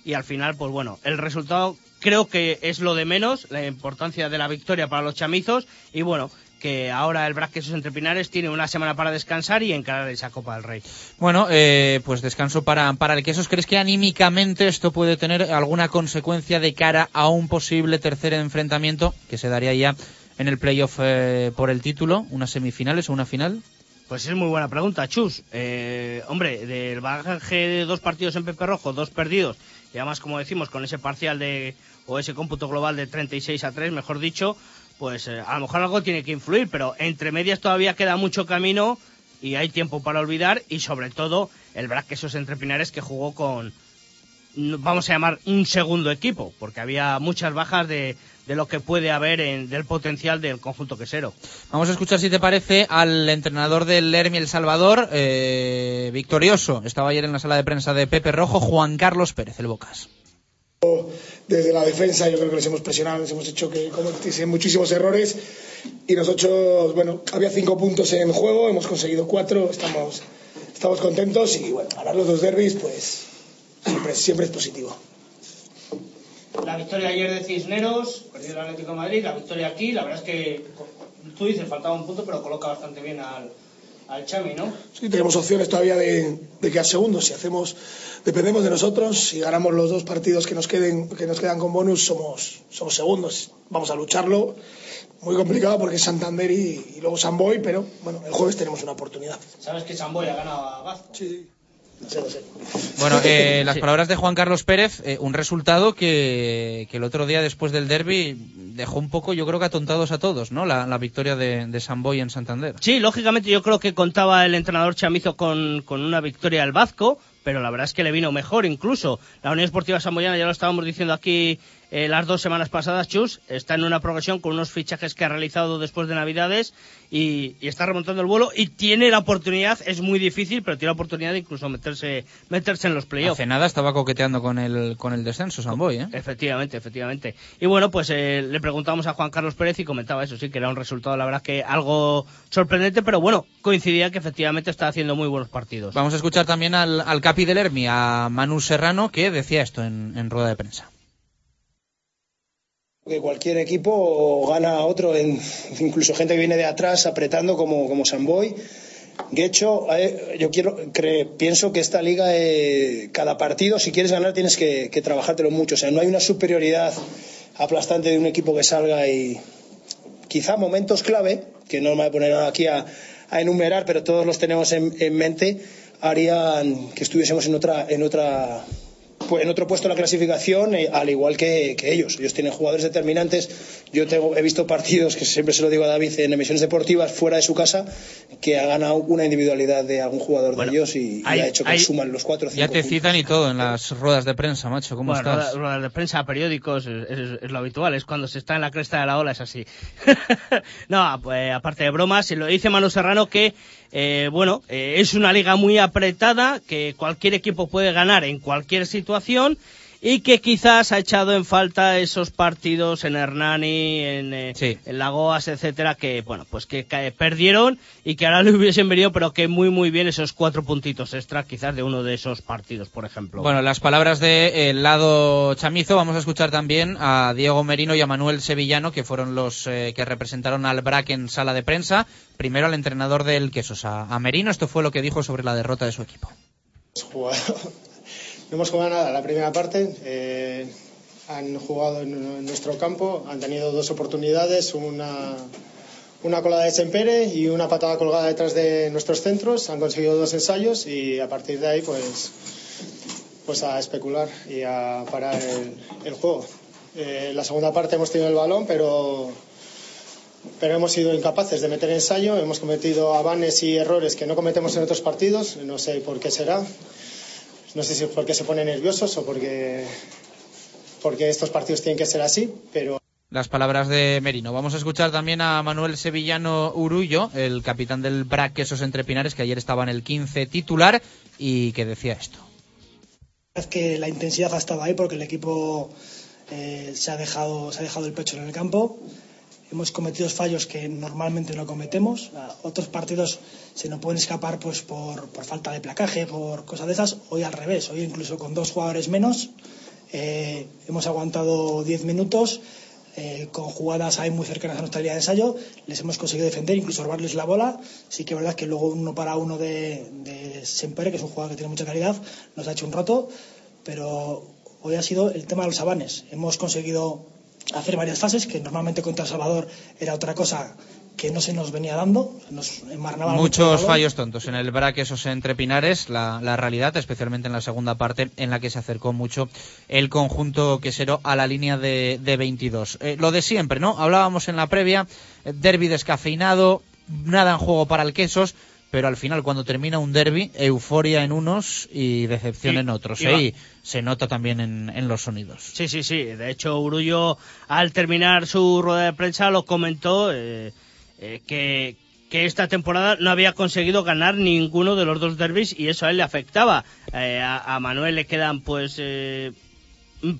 y al final, pues bueno, el resultado creo que es lo de menos, la importancia de la victoria para los chamizos, y bueno, que ahora el BRAC Quesos Entre Pinares tiene una semana para descansar y encarar esa Copa del Rey. Bueno, eh, pues descanso para, para el Quesos. ¿Crees que anímicamente esto puede tener alguna consecuencia de cara a un posible tercer enfrentamiento que se daría ya en el playoff eh, por el título? ¿Unas semifinales o una final? Pues es muy buena pregunta, Chus. Eh, hombre, del bagaje de dos partidos en Pepe Rojo, dos perdidos, y además, como decimos, con ese parcial de, o ese cómputo global de 36 a 3, mejor dicho, pues eh, a lo mejor algo tiene que influir, pero entre medias todavía queda mucho camino y hay tiempo para olvidar, y sobre todo el Brac esos entre Pinares que jugó con, vamos a llamar, un segundo equipo, porque había muchas bajas de, de lo que puede haber en, del potencial del conjunto quesero. Vamos a escuchar, si te parece, al entrenador del Lermi El Salvador, eh, victorioso. Estaba ayer en la sala de prensa de Pepe Rojo, Juan Carlos Pérez, el Bocas. desde la defensa yo creo que les hemos presionado, les hemos hecho que cometiesen muchísimos errores y nosotros, bueno, había cinco puntos en juego, hemos conseguido cuatro, estamos, estamos contentos y bueno, ganar los dos derbis pues siempre, siempre es positivo. La victoria ayer de Cisneros, perdió el Atlético de Madrid, la victoria aquí, la verdad es que tú dices faltaba un punto, pero coloca bastante bien al, al Chami, ¿no? Sí, tenemos opciones todavía de, de quedar segundos. Si hacemos, dependemos de nosotros. Si ganamos los dos partidos que nos queden, que nos quedan con bonus, somos, somos segundos. Vamos a lucharlo. Muy complicado porque es Santander y, y luego Samboy, pero bueno, el jueves tenemos una oportunidad. Sabes que Samboy ha ganado a Vasco. Sí. Bueno, eh, las Sí. palabras de Juan Carlos Pérez, eh, un resultado que, que el otro día después del derby dejó un poco, yo creo que atontados a todos, ¿no? La, la victoria de, de Samboy en Santander. Sí, lógicamente yo creo que contaba el entrenador Chamizo con, con una victoria al Vasco, pero la verdad es que le vino mejor incluso. La Unión Esportiva Samboyana, ya lo estábamos diciendo aquí eh, las dos semanas pasadas, Chus, está en una progresión con unos fichajes que ha realizado después de Navidades y, y está remontando el vuelo y tiene la oportunidad, es muy difícil, pero tiene la oportunidad de incluso meterse, meterse en los playoffs. Hace nada estaba coqueteando con el, con el descenso Samboy, ¿eh? Efectivamente, efectivamente. Y bueno, pues eh, le preguntamos a Juan Carlos Pérez y comentaba eso, sí, que era un resultado, la verdad, que algo sorprendente, pero bueno, coincidía que efectivamente está haciendo muy buenos partidos. Vamos a escuchar también al, al capi del Hermi, a Manu Serrano, que decía esto en, en rueda de prensa. Que cualquier equipo gana a otro, incluso gente que viene de atrás apretando como, como Samboy. De hecho, eh, yo quiero, cre- pienso que esta liga, eh, cada partido, si quieres ganar, tienes que, que trabajártelo mucho. O sea, no hay una superioridad aplastante de un equipo que salga y quizá momentos clave, que no me voy a poner aquí a, a enumerar, pero todos los tenemos en, en mente. harían que estuviésemos en otra, en otra en otro puesto en la clasificación, eh, al igual que, que, ellos. Ellos tienen jugadores determinantes. Yo tengo, he visto partidos, que siempre se lo digo a David, en emisiones deportivas fuera de su casa, que ha ganado una individualidad de algún jugador bueno, de ellos y, hay, y, ha hecho que hay, suman los cuatro o cinco Ya te puntos. citan y todo en las ruedas de prensa, macho. ¿Cómo bueno, estás? Ruedas de prensa, periódicos, es, es, es, lo habitual. Es cuando se está en la cresta de la ola, es así. no, pues aparte de bromas, lo dice Manu Serrano que eh, bueno, eh, es una liga muy apretada, que cualquier equipo puede ganar en cualquier situación y que quizás ha echado en falta esos partidos en Hernani, en, eh, sí. en Lagoas, etcétera, que bueno, pues que, que, perdieron y que ahora le hubiesen venido, pero que muy muy bien esos cuatro puntitos extra, quizás de uno de esos partidos, por ejemplo. Bueno, las palabras del de, lado chamizo, vamos a escuchar también a Diego Merino y a Manuel Sevillano, que fueron los eh, que representaron al BRAC en sala de prensa. Primero al entrenador del Quesos, a, a Merino, esto fue lo que dijo sobre la derrota de su equipo. No hemos jugado nada la primera parte. Eh, han jugado en, nuestro campo, han tenido dos oportunidades, una, una colada de Sempere y una patada colgada detrás de nuestros centros. Han conseguido dos ensayos y a partir de ahí, pues, pues a especular y a parar el, el juego. Eh, la segunda parte hemos tenido el balón, pero, pero hemos sido incapaces de meter ensayo. Hemos cometido avanes y errores que no cometemos en otros partidos. No sé por qué será. No sé si es porque se ponen nerviosos o porque, porque estos partidos tienen que ser así, pero. Las palabras de Merino. Vamos a escuchar también a Manuel Sevillano Urullo, el capitán del BRAC Quesos Entre Pinares, que ayer estaba en el 15 titular y que decía esto. Es que la intensidad ha estado ahí porque el equipo eh, se, ha dejado, se ha dejado el pecho en el campo. Hemos cometido fallos que normalmente no cometemos. Otros partidos se nos pueden escapar pues por, por falta de placaje, por cosas de esas. Hoy al revés, hoy incluso con dos jugadores menos eh, hemos aguantado 10 minutos. Eh, con jugadas ahí muy cercanas a nuestra línea de ensayo, les hemos conseguido defender, incluso robarles la bola. Sí que es verdad que luego uno para uno de, de Sempere, que es un jugador que tiene mucha calidad, nos ha hecho un rato, pero hoy ha sido el tema de los avanes. Hemos conseguido hacer varias fases, que normalmente contra El Salvador era otra cosa que no se nos venía dando. Nos Muchos fallos tontos en el BRAC, esos entre Pinares, la, la, realidad, especialmente en la segunda parte, en la que se acercó mucho el conjunto quesero a la línea de, de 22. Eh, lo de siempre, ¿no? Hablábamos en la previa, eh, derby descafeinado, nada en juego para el quesos. Pero al final, cuando termina un derby, euforia en unos y decepción Sí, en otros. iba. ¿eh? Y se nota también en, en los sonidos. Sí, sí, sí. De hecho, Urullo, al terminar su rueda de prensa, lo comentó eh, eh, que, que esta temporada no había conseguido ganar ninguno de los dos derbis y eso a él le afectaba. Eh, a, a Manuel le quedan, pues, eh,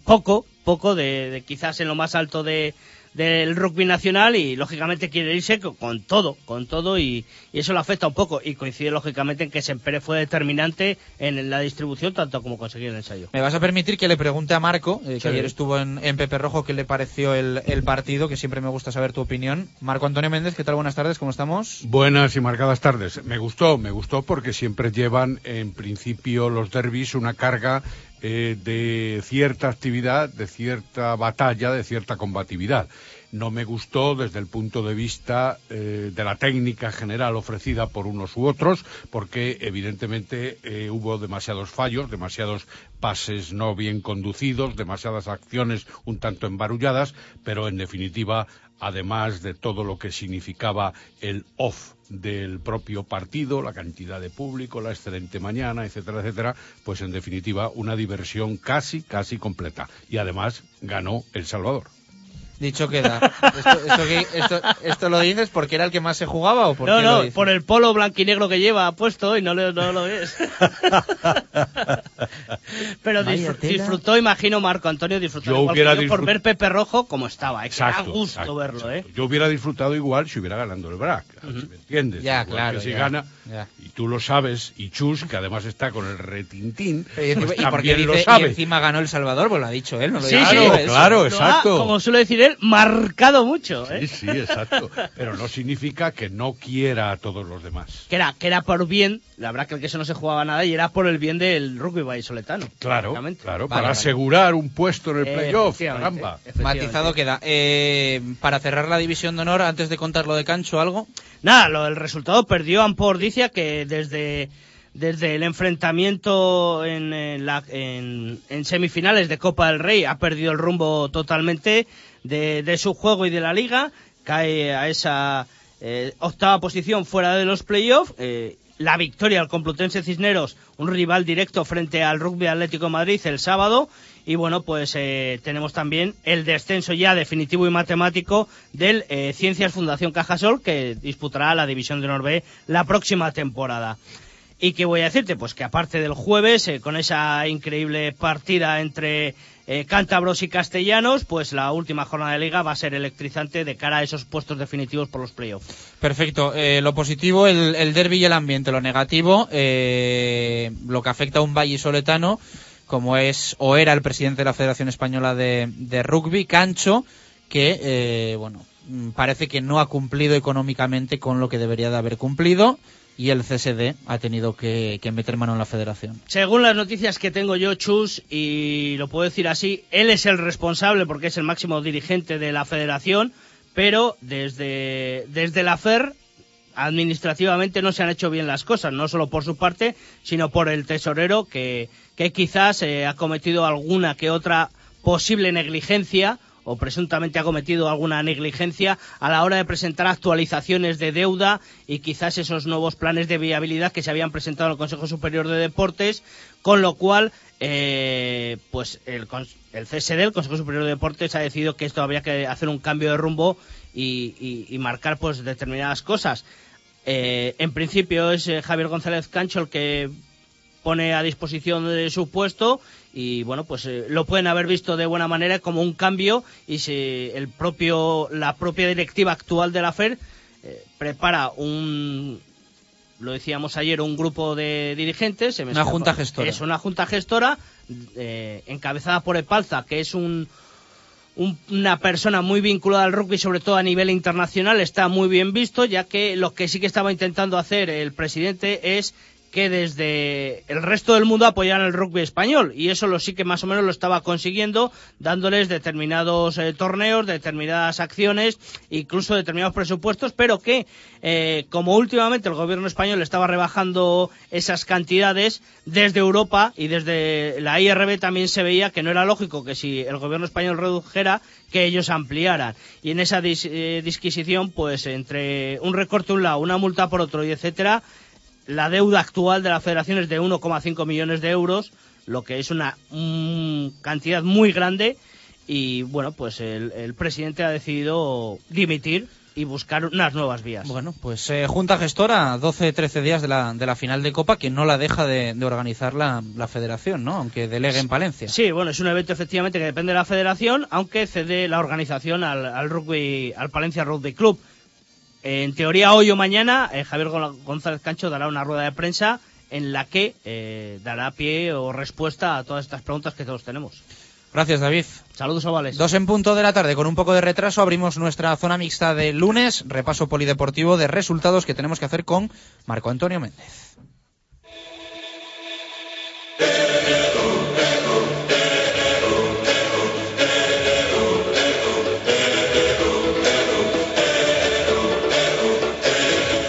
poco, poco de, de quizás en lo más alto de del rugby nacional y lógicamente quiere irse con, con todo, con todo y, y, eso le afecta un poco y coincide lógicamente en que Sempere fue determinante en la distribución tanto como conseguir el ensayo. Me vas a permitir que le pregunte a Marco, eh, que Sí. ayer estuvo en, en Pepe Rojo, qué le pareció el, el partido, que siempre me gusta saber tu opinión. Marco Antonio Méndez, ¿qué tal? Buenas tardes, ¿cómo estamos? Buenas y marcadas tardes. Me gustó, me gustó porque siempre llevan en principio los derbis una carga eh, de cierta actividad, de cierta batalla, de cierta combatividad. No me gustó desde el punto de vista eh, de la técnica general ofrecida por unos u otros, porque evidentemente eh, hubo demasiados fallos, demasiados pases no bien conducidos, demasiadas acciones un tanto embarulladas, pero en definitiva además de todo lo que significaba el off del propio partido, la cantidad de público, la excelente mañana, etcétera, etcétera, pues en definitiva una diversión casi, casi completa. Y además ganó El Salvador. Dicho queda. ¿Esto, esto, que- esto- esto lo dices porque era el que más se jugaba o por No, qué lo no, dices? por el polo blanquinegro que lleva puesto y no, le- no lo es. Pero disfr- disfrutó, imagino, Marco Antonio disfrutó Yo igual hubiera que yo por disfrut- ver Pepe Rojo como estaba. eh, que da Exacto, gusto exacto, verlo, ¿eh? Yo hubiera disfrutado igual si hubiera ganado el BRAC, si me entiendes. Ya, Igual claro, que si ya, gana, ya. y tú lo sabes, y Chus, que además está con el retintín, Y, pues y porque también lo dice, y sabe. encima ganó El Salvador, pues lo ha dicho él, no lo Sí, sí, claro, Lo ha, exacto. como suele decir él, marcado mucho, ¿eh? Sí, sí, exacto. Pero no significa que no quiera a todos los demás. Que era, que era por bien, la verdad que el queso no se jugaba nada y era por el bien del rugby vallisoletano. Claro, claro, Vale, para vale. asegurar un puesto en el playoff, Efectivamente, caramba. Matizado queda. Eh, para cerrar la división de honor, antes de contar lo de Cancho, ¿algo? Nada, lo del resultado perdió Ampor Dicia que desde desde el enfrentamiento en, en la- en- en semifinales de Copa del Rey ha perdido el rumbo totalmente de, su juego y de la liga, cae a esa eh, octava posición fuera de los playoffs. eh, la victoria al Complutense Cisneros, un rival directo frente al Rugby Atlético de Madrid el sábado. Y bueno, pues eh, tenemos también el descenso ya definitivo y matemático del eh, Ciencias Fundación Cajasol, que disputará la División de Norbe la próxima temporada. ¿Y qué voy a decirte? Pues que aparte del jueves, con esa increíble partida entre eh, cántabros y castellanos, pues la última jornada de liga va a ser electrizante de cara a esos puestos definitivos por los playoffs. Perfecto. Eh, lo positivo, el, el derby y el ambiente. Lo negativo, eh, lo que afecta a un vallisoletano, como es o era el presidente de la Federación Española de, de Rugby, Cancho, que, eh, bueno, mm, parece que no ha cumplido económicamente con lo que debería de haber cumplido y el CSD ha tenido que, meter mano en la federación. Según las noticias que tengo yo, Chus, y lo puedo decir así, él es el responsable porque es el máximo dirigente de la federación, pero desde, desde la FER administrativamente no se han hecho bien las cosas, no solo por su parte, sino por el tesorero que, que quizás eh, ha cometido alguna que otra posible negligencia o presuntamente ha cometido alguna negligencia a la hora de presentar actualizaciones de deuda y quizás esos nuevos planes de viabilidad que se habían presentado al Consejo Superior de Deportes, con lo cual eh, pues el, el CSD, el Consejo Superior de Deportes, ha decidido que esto habría que hacer un cambio de rumbo y marcar pues determinadas cosas. Eh, en principio es eh, Javier González Cancho el que pone a disposición de su puesto y bueno pues eh, lo pueden haber visto de buena manera como un cambio y si el propio la propia directiva actual de la FER eh, prepara un lo decíamos ayer un grupo de dirigentes se me Una escapa- junta gestora. es una junta gestora eh, encabezada por Epalza que es un un- una persona muy vinculada al rugby, sobre todo a nivel internacional, está muy bien visto, ya que lo que sí que estaba intentando hacer el presidente es que desde el resto del mundo apoyaran el rugby español. Y eso lo sí que más o menos lo estaba consiguiendo dándoles determinados eh, torneos, determinadas acciones, incluso determinados presupuestos, pero que eh, como últimamente el gobierno español estaba rebajando esas cantidades desde Europa y desde la IRB también se veía que no era lógico que si el gobierno español redujera que ellos ampliaran. Y en esa dis- eh, disquisición pues entre un recorte un lado, una multa por otro y etcétera la deuda actual de la federación es de 1,5 millones de euros, lo que es una mm, cantidad muy grande. Y bueno, pues el, el presidente ha decidido dimitir y buscar unas nuevas vías. Bueno, pues eh, Junta Gestora, 12-13 días de la, de la final de Copa, que no la deja de, de organizar la, la federación, ¿no? Aunque delegue en Palencia. Sí, bueno, es un evento efectivamente que depende de la federación, aunque cede la organización al, al rugby, al Palencia Rugby Club. En teoría, hoy o mañana, eh, Javier Gon- González Cancho dará una rueda de prensa en la que eh, dará pie o respuesta a todas estas preguntas que todos tenemos. Gracias, David. Saludos ovales. Dos en punto de la tarde, con un poco de retraso, abrimos nuestra zona mixta de lunes, repaso polideportivo de resultados que tenemos que hacer con Marco Antonio Méndez.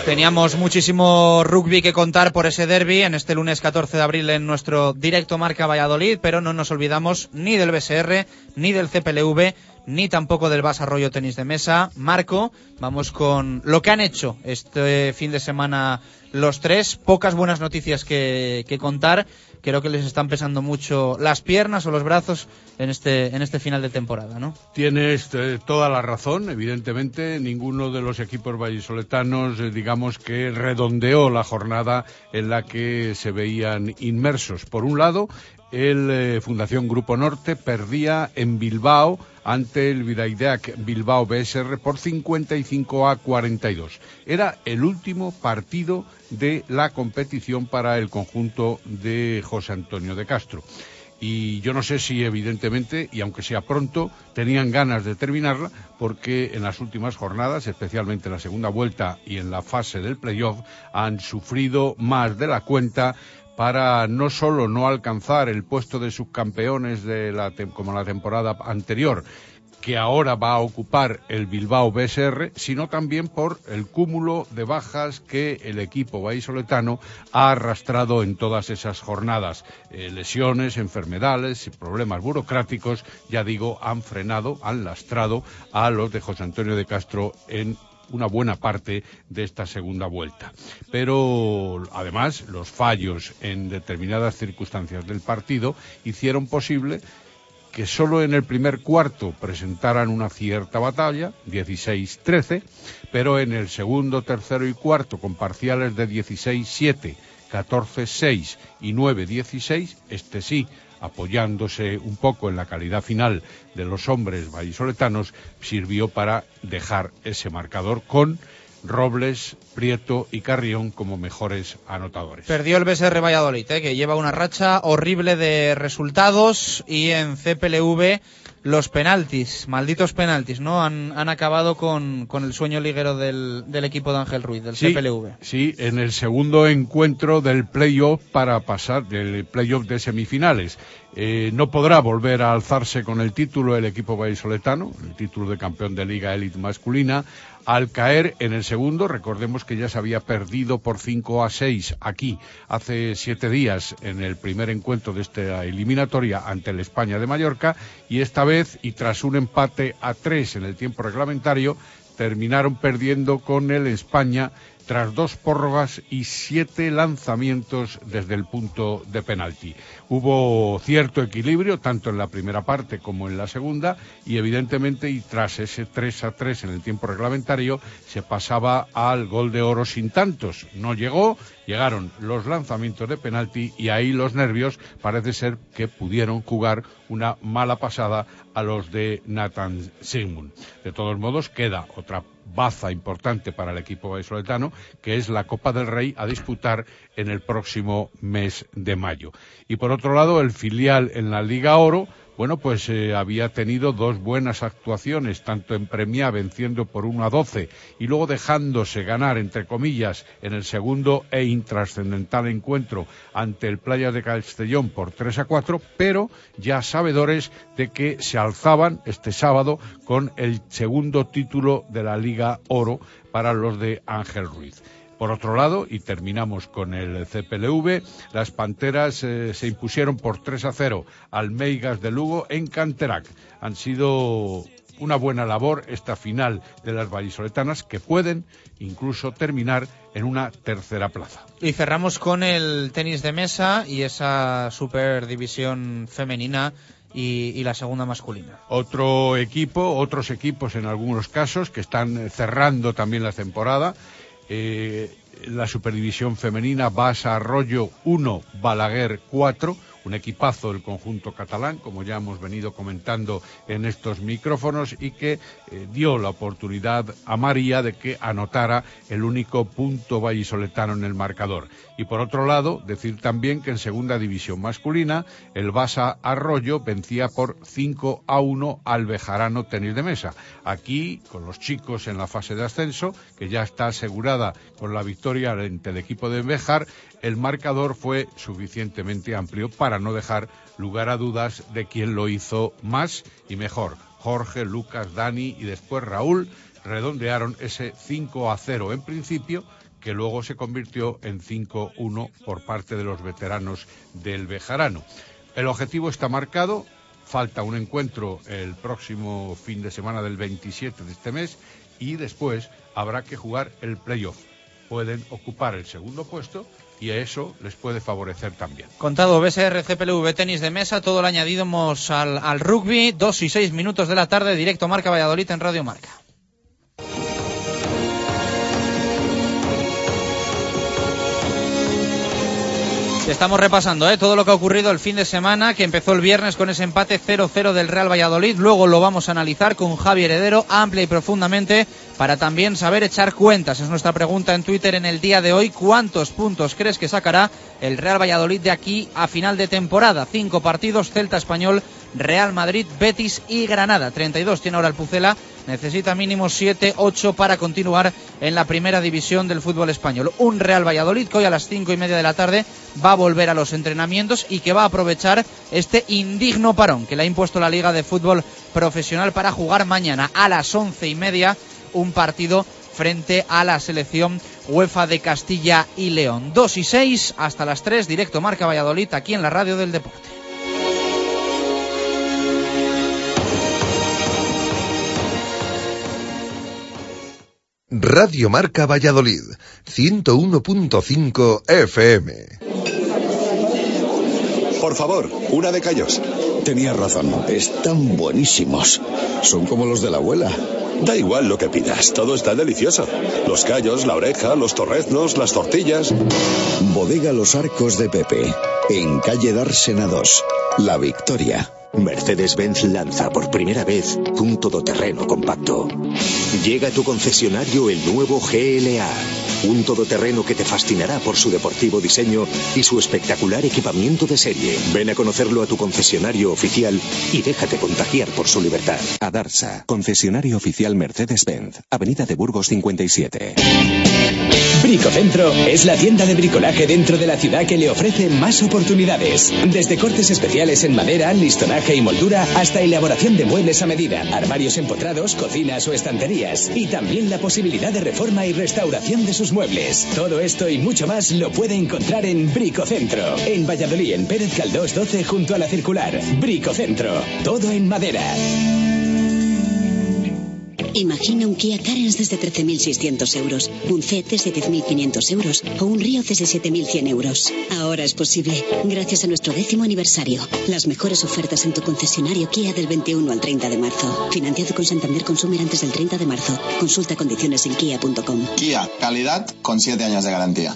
Teníamos muchísimo rugby que contar por ese derby en este lunes 14 de abril en nuestro directo Marca Valladolid, pero no nos olvidamos ni del BSR, ni del CPLV, ni tampoco del Bas Arroyo Tenis de Mesa. Marco, vamos con lo que han hecho este fin de semana los tres. Pocas buenas noticias que contar. Creo que les están pesando mucho las piernas o los brazos en este, en este final de temporada, ¿no? Tienes eh, toda la razón, evidentemente. Ninguno de los equipos vallisoletanos, eh, digamos que redondeó la jornada en la que se veían inmersos. Por un lado, el eh, Fundación Grupo Norte perdía en Bilbao ante el Vidaideac Bilbao BSR por 55 a 42. Era el último partido de la competición para el conjunto de José Antonio de Castro y yo no sé si evidentemente, y aunque sea pronto, tenían ganas de terminarla porque en las últimas jornadas, especialmente en la segunda vuelta y en la fase del playoff, han sufrido más de la cuenta para no solo no alcanzar el puesto de subcampeones de la como la temporada anterior, que ahora va a ocupar el Bilbao BSR, sino también por el cúmulo de bajas que el equipo vallisoletano ha arrastrado en todas esas jornadas. Eh, lesiones, enfermedades y problemas burocráticos, ya digo, han frenado, han lastrado a los de José Antonio de Castro en una buena parte de esta segunda vuelta. Pero además los fallos en determinadas circunstancias del partido hicieron posible que solo en el primer cuarto presentaran una cierta batalla, 16-13, pero en el segundo, tercero y cuarto, con parciales de 16-7, 14-6 y 9-16, este sí, apoyándose un poco en la calidad final de los hombres vallisoletanos, sirvió para dejar ese marcador con Robles, Prieto y Carrión como mejores anotadores. Perdió el BSR Valladolid, ¿eh? que lleva una racha horrible de resultados y en CPLV los penaltis, malditos penaltis, ¿no? Han, han acabado con, con, el sueño liguero del, del, equipo de Ángel Ruiz, del sí, CPLV. Sí, en el segundo encuentro del playoff para pasar, del playoff de semifinales. Eh, no podrá volver a alzarse con el título el equipo vallisoletano, el título de campeón de Liga Elite masculina, al caer en el segundo, recordemos que ya se había perdido por 5 a 6 aquí hace siete días en el primer encuentro de esta eliminatoria ante el España de Mallorca y esta vez, y tras un empate a 3 en el tiempo reglamentario, terminaron perdiendo con el España tras dos prórrogas y siete lanzamientos desde el punto de penalti. Hubo cierto equilibrio tanto en la primera parte como en la segunda y evidentemente y tras ese 3 a 3 en el tiempo reglamentario se pasaba al gol de oro sin tantos. No llegó, llegaron los lanzamientos de penalti y ahí los nervios parece ser que pudieron jugar una mala pasada a los de Nathan Sigmund. De todos modos queda otra baza importante para el equipo vallisoletano, que es la Copa del Rey a disputar en el próximo mes de mayo. Y por otro lado, el filial en la Liga Oro bueno, pues eh, había tenido dos buenas actuaciones, tanto en Premia venciendo por 1 a 12 y luego dejándose ganar, entre comillas, en el segundo e intrascendental encuentro ante el Playa de Castellón por 3 a 4, pero ya sabedores de que se alzaban este sábado con el segundo título de la Liga Oro para los de Ángel Ruiz. Por otro lado, y terminamos con el CPLV, las Panteras eh, se impusieron por 3 a 0 al Meigas de Lugo en Canterac. Han sido una buena labor esta final de las vallisoletanas que pueden incluso terminar en una tercera plaza. Y cerramos con el tenis de mesa y esa superdivisión femenina y, y, la segunda masculina. Otro equipo, otros equipos en algunos casos que están cerrando también la temporada. Eh, la Superdivisión Femenina, Basa Arroyo 1, Balaguer 4, un equipazo del conjunto catalán, como ya hemos venido comentando en estos micrófonos, y que eh, dio la oportunidad a María de que anotara el único punto vallisoletano en el marcador. Y por otro lado, decir también que en segunda división masculina, el Basa Arroyo vencía por 5 a 1 al Bejarano Tenis de Mesa. Aquí, con los chicos en la fase de ascenso, que ya está asegurada con la victoria ante el equipo de Bejar, el marcador fue suficientemente amplio para no dejar lugar a dudas de quién lo hizo más y mejor. Jorge, Lucas, Dani y después Raúl redondearon ese 5 a 0 en principio, que luego se convirtió en 5-1 por parte de los veteranos del Bejarano. El objetivo está marcado, falta un encuentro el próximo fin de semana del 27 de este mes y después habrá que jugar el playoff. Pueden ocupar el segundo puesto y a eso les puede favorecer también. Contado BSR, CPLV, tenis de mesa, todo lo añadimos al, rugby, dos y seis minutos de la tarde, directo Marca Valladolid en Radio Marca. Estamos repasando ¿eh? todo lo que ha ocurrido el fin de semana, que empezó el viernes con ese empate 0-0 del Real Valladolid. Luego lo vamos a analizar con Javi Heredero amplia y profundamente para también saber echar cuentas. Es nuestra pregunta en Twitter en el día de hoy. ¿Cuántos puntos crees que sacará el Real Valladolid de aquí a final de temporada? Cinco partidos, Celta Español, Real Madrid, Betis y Granada. 32 tiene ahora el Pucela, necesita mínimo 7, 8 para continuar en la primera división del fútbol español. Un Real Valladolid que hoy a las 5 y media de la tarde va a volver a los entrenamientos y que va a aprovechar este indigno parón que le ha impuesto la Liga de Fútbol Profesional para jugar mañana a las once y media un partido frente a la selección UEFA de Castilla y León. 2 y 6 hasta las 3, directo Marca Valladolid aquí en la Radio del Deporte. Radio Marca Valladolid, 101.5 FM. Por favor, una de callos. Tenías razón, están buenísimos. Son como los de la abuela. Da igual lo que pidas, todo está delicioso. Los callos, la oreja, los torreznos, las tortillas. Bodega Los Arcos de Pepe, en calle Dársena 2, La Victoria. Mercedes-Benz lanza por primera vez un todoterreno compacto. Llega a tu concesionario el nuevo GLA, un todoterreno que te fascinará por su deportivo diseño y su espectacular equipamiento de serie. Ven a conocerlo a tu concesionario oficial y déjate contagiar por su libertad. Adarsa, concesionario oficial Mercedes-Benz, Avenida de Burgos 57. Bricocentro es la tienda de bricolaje dentro de la ciudad que le ofrece más oportunidades. Desde cortes especiales en madera, listonaje y moldura hasta elaboración de muebles a medida, armarios empotrados, cocinas o estanterías. Y también la posibilidad de reforma y restauración de sus muebles. Todo esto y mucho más lo puede encontrar en Bricocentro. En Valladolid, en Pérez Caldós 12 junto a la circular. Bricocentro. Todo en madera. Imagina un Kia Carens desde 13.600 euros, un C desde 10.500 euros o un Río desde 7.100 euros. Ahora es posible, gracias a nuestro décimo aniversario. Las mejores ofertas en tu concesionario Kia del 21 al 30 de marzo. Financiado con Santander Consumer antes del 30 de marzo. Consulta condiciones en kia.com. Kia, calidad con 7 años de garantía.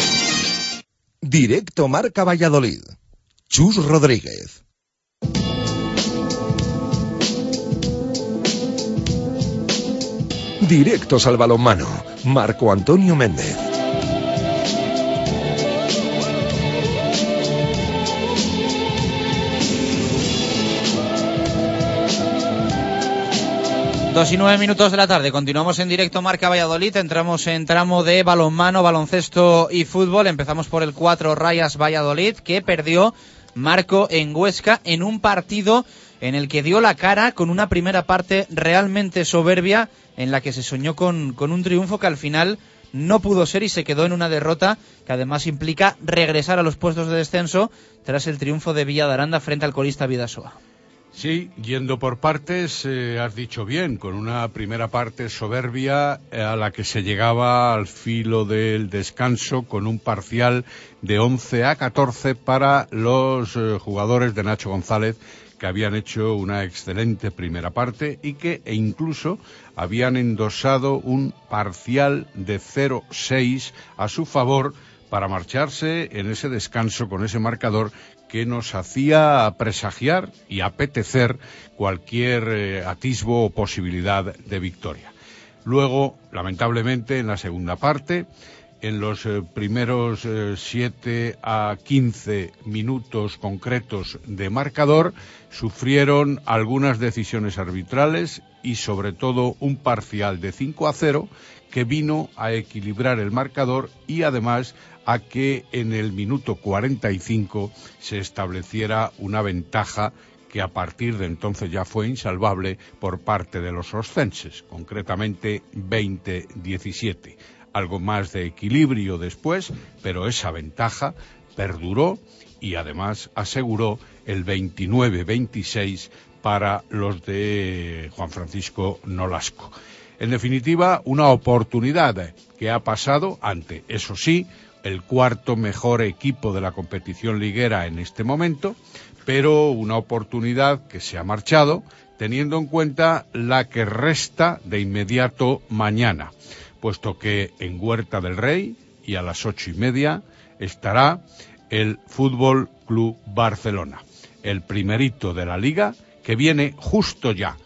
Directo Marca Valladolid. Chus Rodríguez. Directos al balonmano. Marco Antonio Méndez. Dos y nueve minutos de la tarde. Continuamos en directo Marca Valladolid. Entramos en tramo de balonmano, baloncesto y fútbol. Empezamos por el 4 Rayas Valladolid, que perdió Marco en Huesca en un partido en el que dio la cara con una primera parte realmente soberbia en la que se soñó con, un triunfo que al final no pudo ser y se quedó en una derrota que además implica regresar a los puestos de descenso tras el triunfo de Villa frente al colista Vidasoa. Sí, yendo por partes, eh, has dicho bien, con una primera parte soberbia eh, a la que se llegaba al filo del descanso con un parcial de 11 a 14 para los eh, jugadores de Nacho González que habían hecho una excelente primera parte y que e incluso habían endosado un parcial de 0-6 a su favor para marcharse en ese descanso con ese marcador que nos hacía presagiar y apetecer cualquier eh, atisbo o posibilidad de victoria. Luego, lamentablemente, en la segunda parte, en los eh, primeros 7 a 15 minutos concretos de marcador, sufrieron algunas decisiones arbitrales y sobre todo un parcial de 5 a 0 que vino a equilibrar el marcador y además a que en el minuto 45 se estableciera una ventaja que a partir de entonces ya fue insalvable por parte de los oscenses, concretamente 20-17. Algo más de equilibrio después, pero esa ventaja perduró y además aseguró el 29-26 para los de Juan Francisco Nolasco. En definitiva, una oportunidad que ha pasado ante, eso sí, el cuarto mejor equipo de la competición liguera en este momento, pero una oportunidad que se ha marchado teniendo en cuenta la que resta de inmediato mañana, puesto que en Huerta del Rey y a las ocho y media estará el Fútbol Club Barcelona, el primerito de la liga que viene justo ya,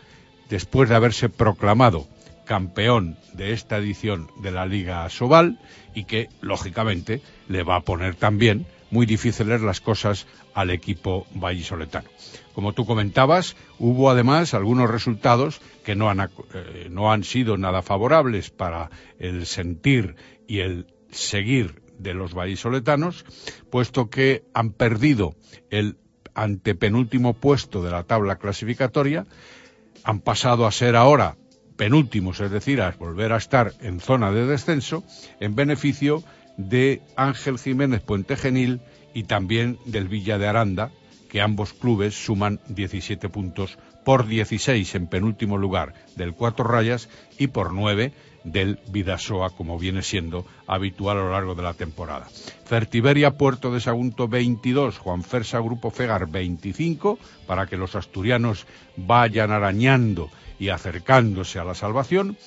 después de haberse proclamado campeón de esta edición de la Liga Sobal y que, lógicamente, le va a poner también muy difíciles las cosas al equipo vallisoletano. Como tú comentabas, hubo además algunos resultados que no han, eh, no han sido nada favorables para el sentir y el seguir de los vallisoletanos, puesto que han perdido el antepenúltimo puesto de la tabla clasificatoria, han pasado a ser ahora penúltimos, es decir, a volver a estar en zona de descenso, en beneficio de Ángel Jiménez Puente Genil y también del Villa de Aranda, que ambos clubes suman 17 puntos por 16 en penúltimo lugar del Cuatro Rayas y por 9 del Vidasoa, como viene siendo habitual a lo largo de la temporada. Fertiberia Puerto de Sagunto 22, Juan Fersa Grupo Fegar 25, para que los asturianos vayan arañando y acercándose a la salvación.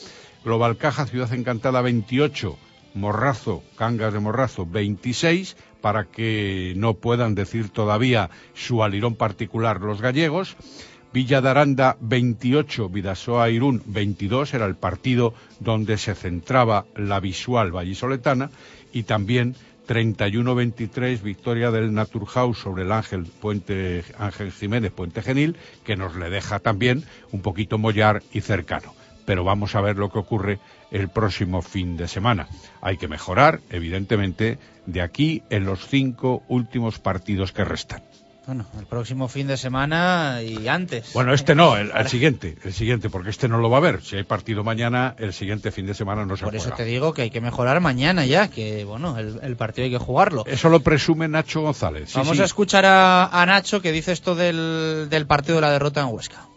Global Caja Ciudad Encantada 28, Morrazo, Cangas de Morrazo 26, para que no puedan decir todavía su alirón particular los gallegos. Villa de Aranda 28, Vidasoa Irún 22, era el partido donde se centraba la visual vallisoletana y también 31-23, victoria del Naturhaus sobre el Ángel Puente Ángel Jiménez Puente Genil, que nos le deja también un poquito mollar y cercano. Pero vamos a ver lo que ocurre el próximo fin de semana. Hay que mejorar, evidentemente, de aquí en los cinco últimos partidos que restan. Bueno, el próximo fin de semana y antes. Bueno, este no, el, siguiente, el siguiente, porque este no lo va a ver. Si hay partido mañana, el siguiente fin de semana no se Por eso te digo que hay que mejorar mañana ya, que bueno, el, partido hay que jugarlo. Eso lo presume Nacho González. Vamos a escuchar a, Nacho que dice esto del, del partido de la derrota en Huesca.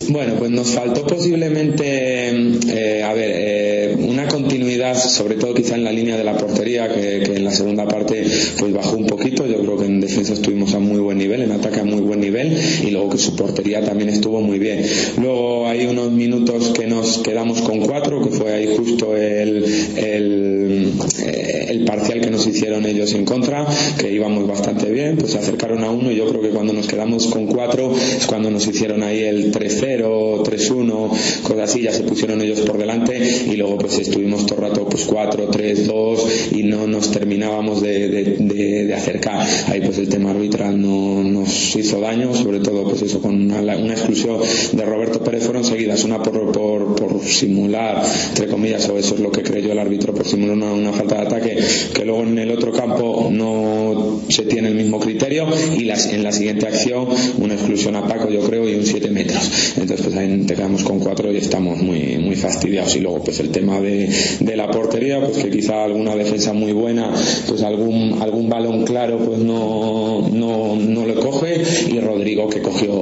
Bueno, pues nos faltó posiblemente, eh, a ver, eh, una continuidad, sobre todo quizá en la línea de la portería, que, en la segunda parte pues bajó un poquito. Yo creo que en defensa estuvimos a muy buen nivel, en ataque a muy buen nivel, y luego que su portería también estuvo muy bien. Luego hay unos minutos que nos quedamos con cuatro, que fue ahí justo el, el, eh, el parcial que nos hicieron ellos en contra, que íbamos bastante bien, pues se acercaron a uno y yo creo que cuando nos quedamos con cuatro es cuando nos hicieron ahí el 13 3-1, cosas así, ya se pusieron ellos por delante y luego pues estuvimos el rato pues 4, 3, 2 y no nos terminábamos de, de, acercar. Ahí pues el tema arbitral no nos hizo daño, sobre todo pues eso con una, exclusión de Roberto Pérez fueron seguidas, una por, por, por, simular, entre comillas, o eso es lo que creyó el árbitro, por simular una, una falta de ataque, que luego en el otro campo no se tiene el mismo criterio y las, en la siguiente acción una exclusión a Paco yo creo y un 7 metros entonces pues ahí te quedamos con cuatro y estamos muy, muy fastidiados. Y luego pues el tema de, de la portería, pues que quizá alguna defensa muy buena, pues algún, algún balón claro pues no, no, no lo coge y Rodrigo que cogió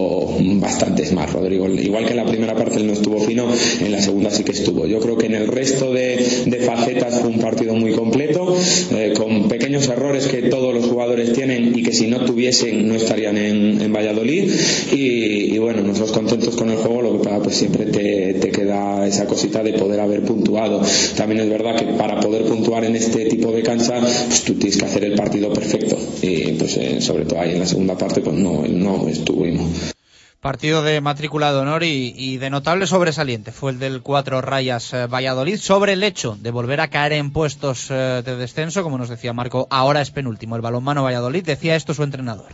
bastantes más. Rodrigo, igual que en la primera parte él no estuvo fino, en la segunda sí que estuvo. Yo creo que en el resto de, de facetas fue un partido muy completo, eh, con pequeños errores que todos los jugadores tienen y que si no tuviesen no estarían en, en Valladolid. Y, y bueno, nosotros contentos con el juego, lo que pasa pues siempre te, te, queda esa cosita de poder haber puntuado. También es verdad que para poder puntuar en este tipo de cancha, pues tú tienes que hacer el partido perfecto. Y pues eh, sobre todo ahí en la segunda parte, pues no, no estuvimos. Partido de matrícula de honor y, de notable sobresaliente fue el del cuatro rayas eh, Valladolid sobre el hecho de volver a caer en puestos eh, de descenso, como nos decía Marco, ahora es penúltimo el balonmano Valladolid, decía esto su entrenador.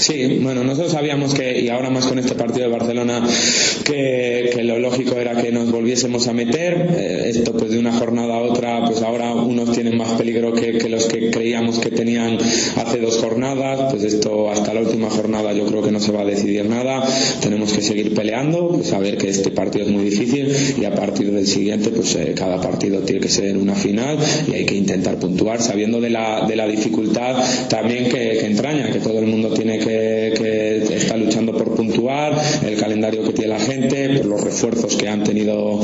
Sí, bueno, nosotros sabíamos que, y ahora más con este partido de Barcelona, que, lo lógico era que nos volviésemos a meter. Eh, esto pues de una jornada a otra, pues ahora unos tienen más peligro que, los que creíamos que tenían hace dos jornadas. Pues esto hasta la última jornada yo creo que no se va a decidir nada. Tenemos que seguir peleando, saber que este partido es muy difícil y a partir del siguiente pues eh, cada partido tiene que ser una final y hay que intentar puntuar sabiendo de la, de la dificultad también que, que entraña, que todo el mundo tiene que que, que está luchando por puntuar, el calendario que tiene la gente, por los refuerzos que han tenido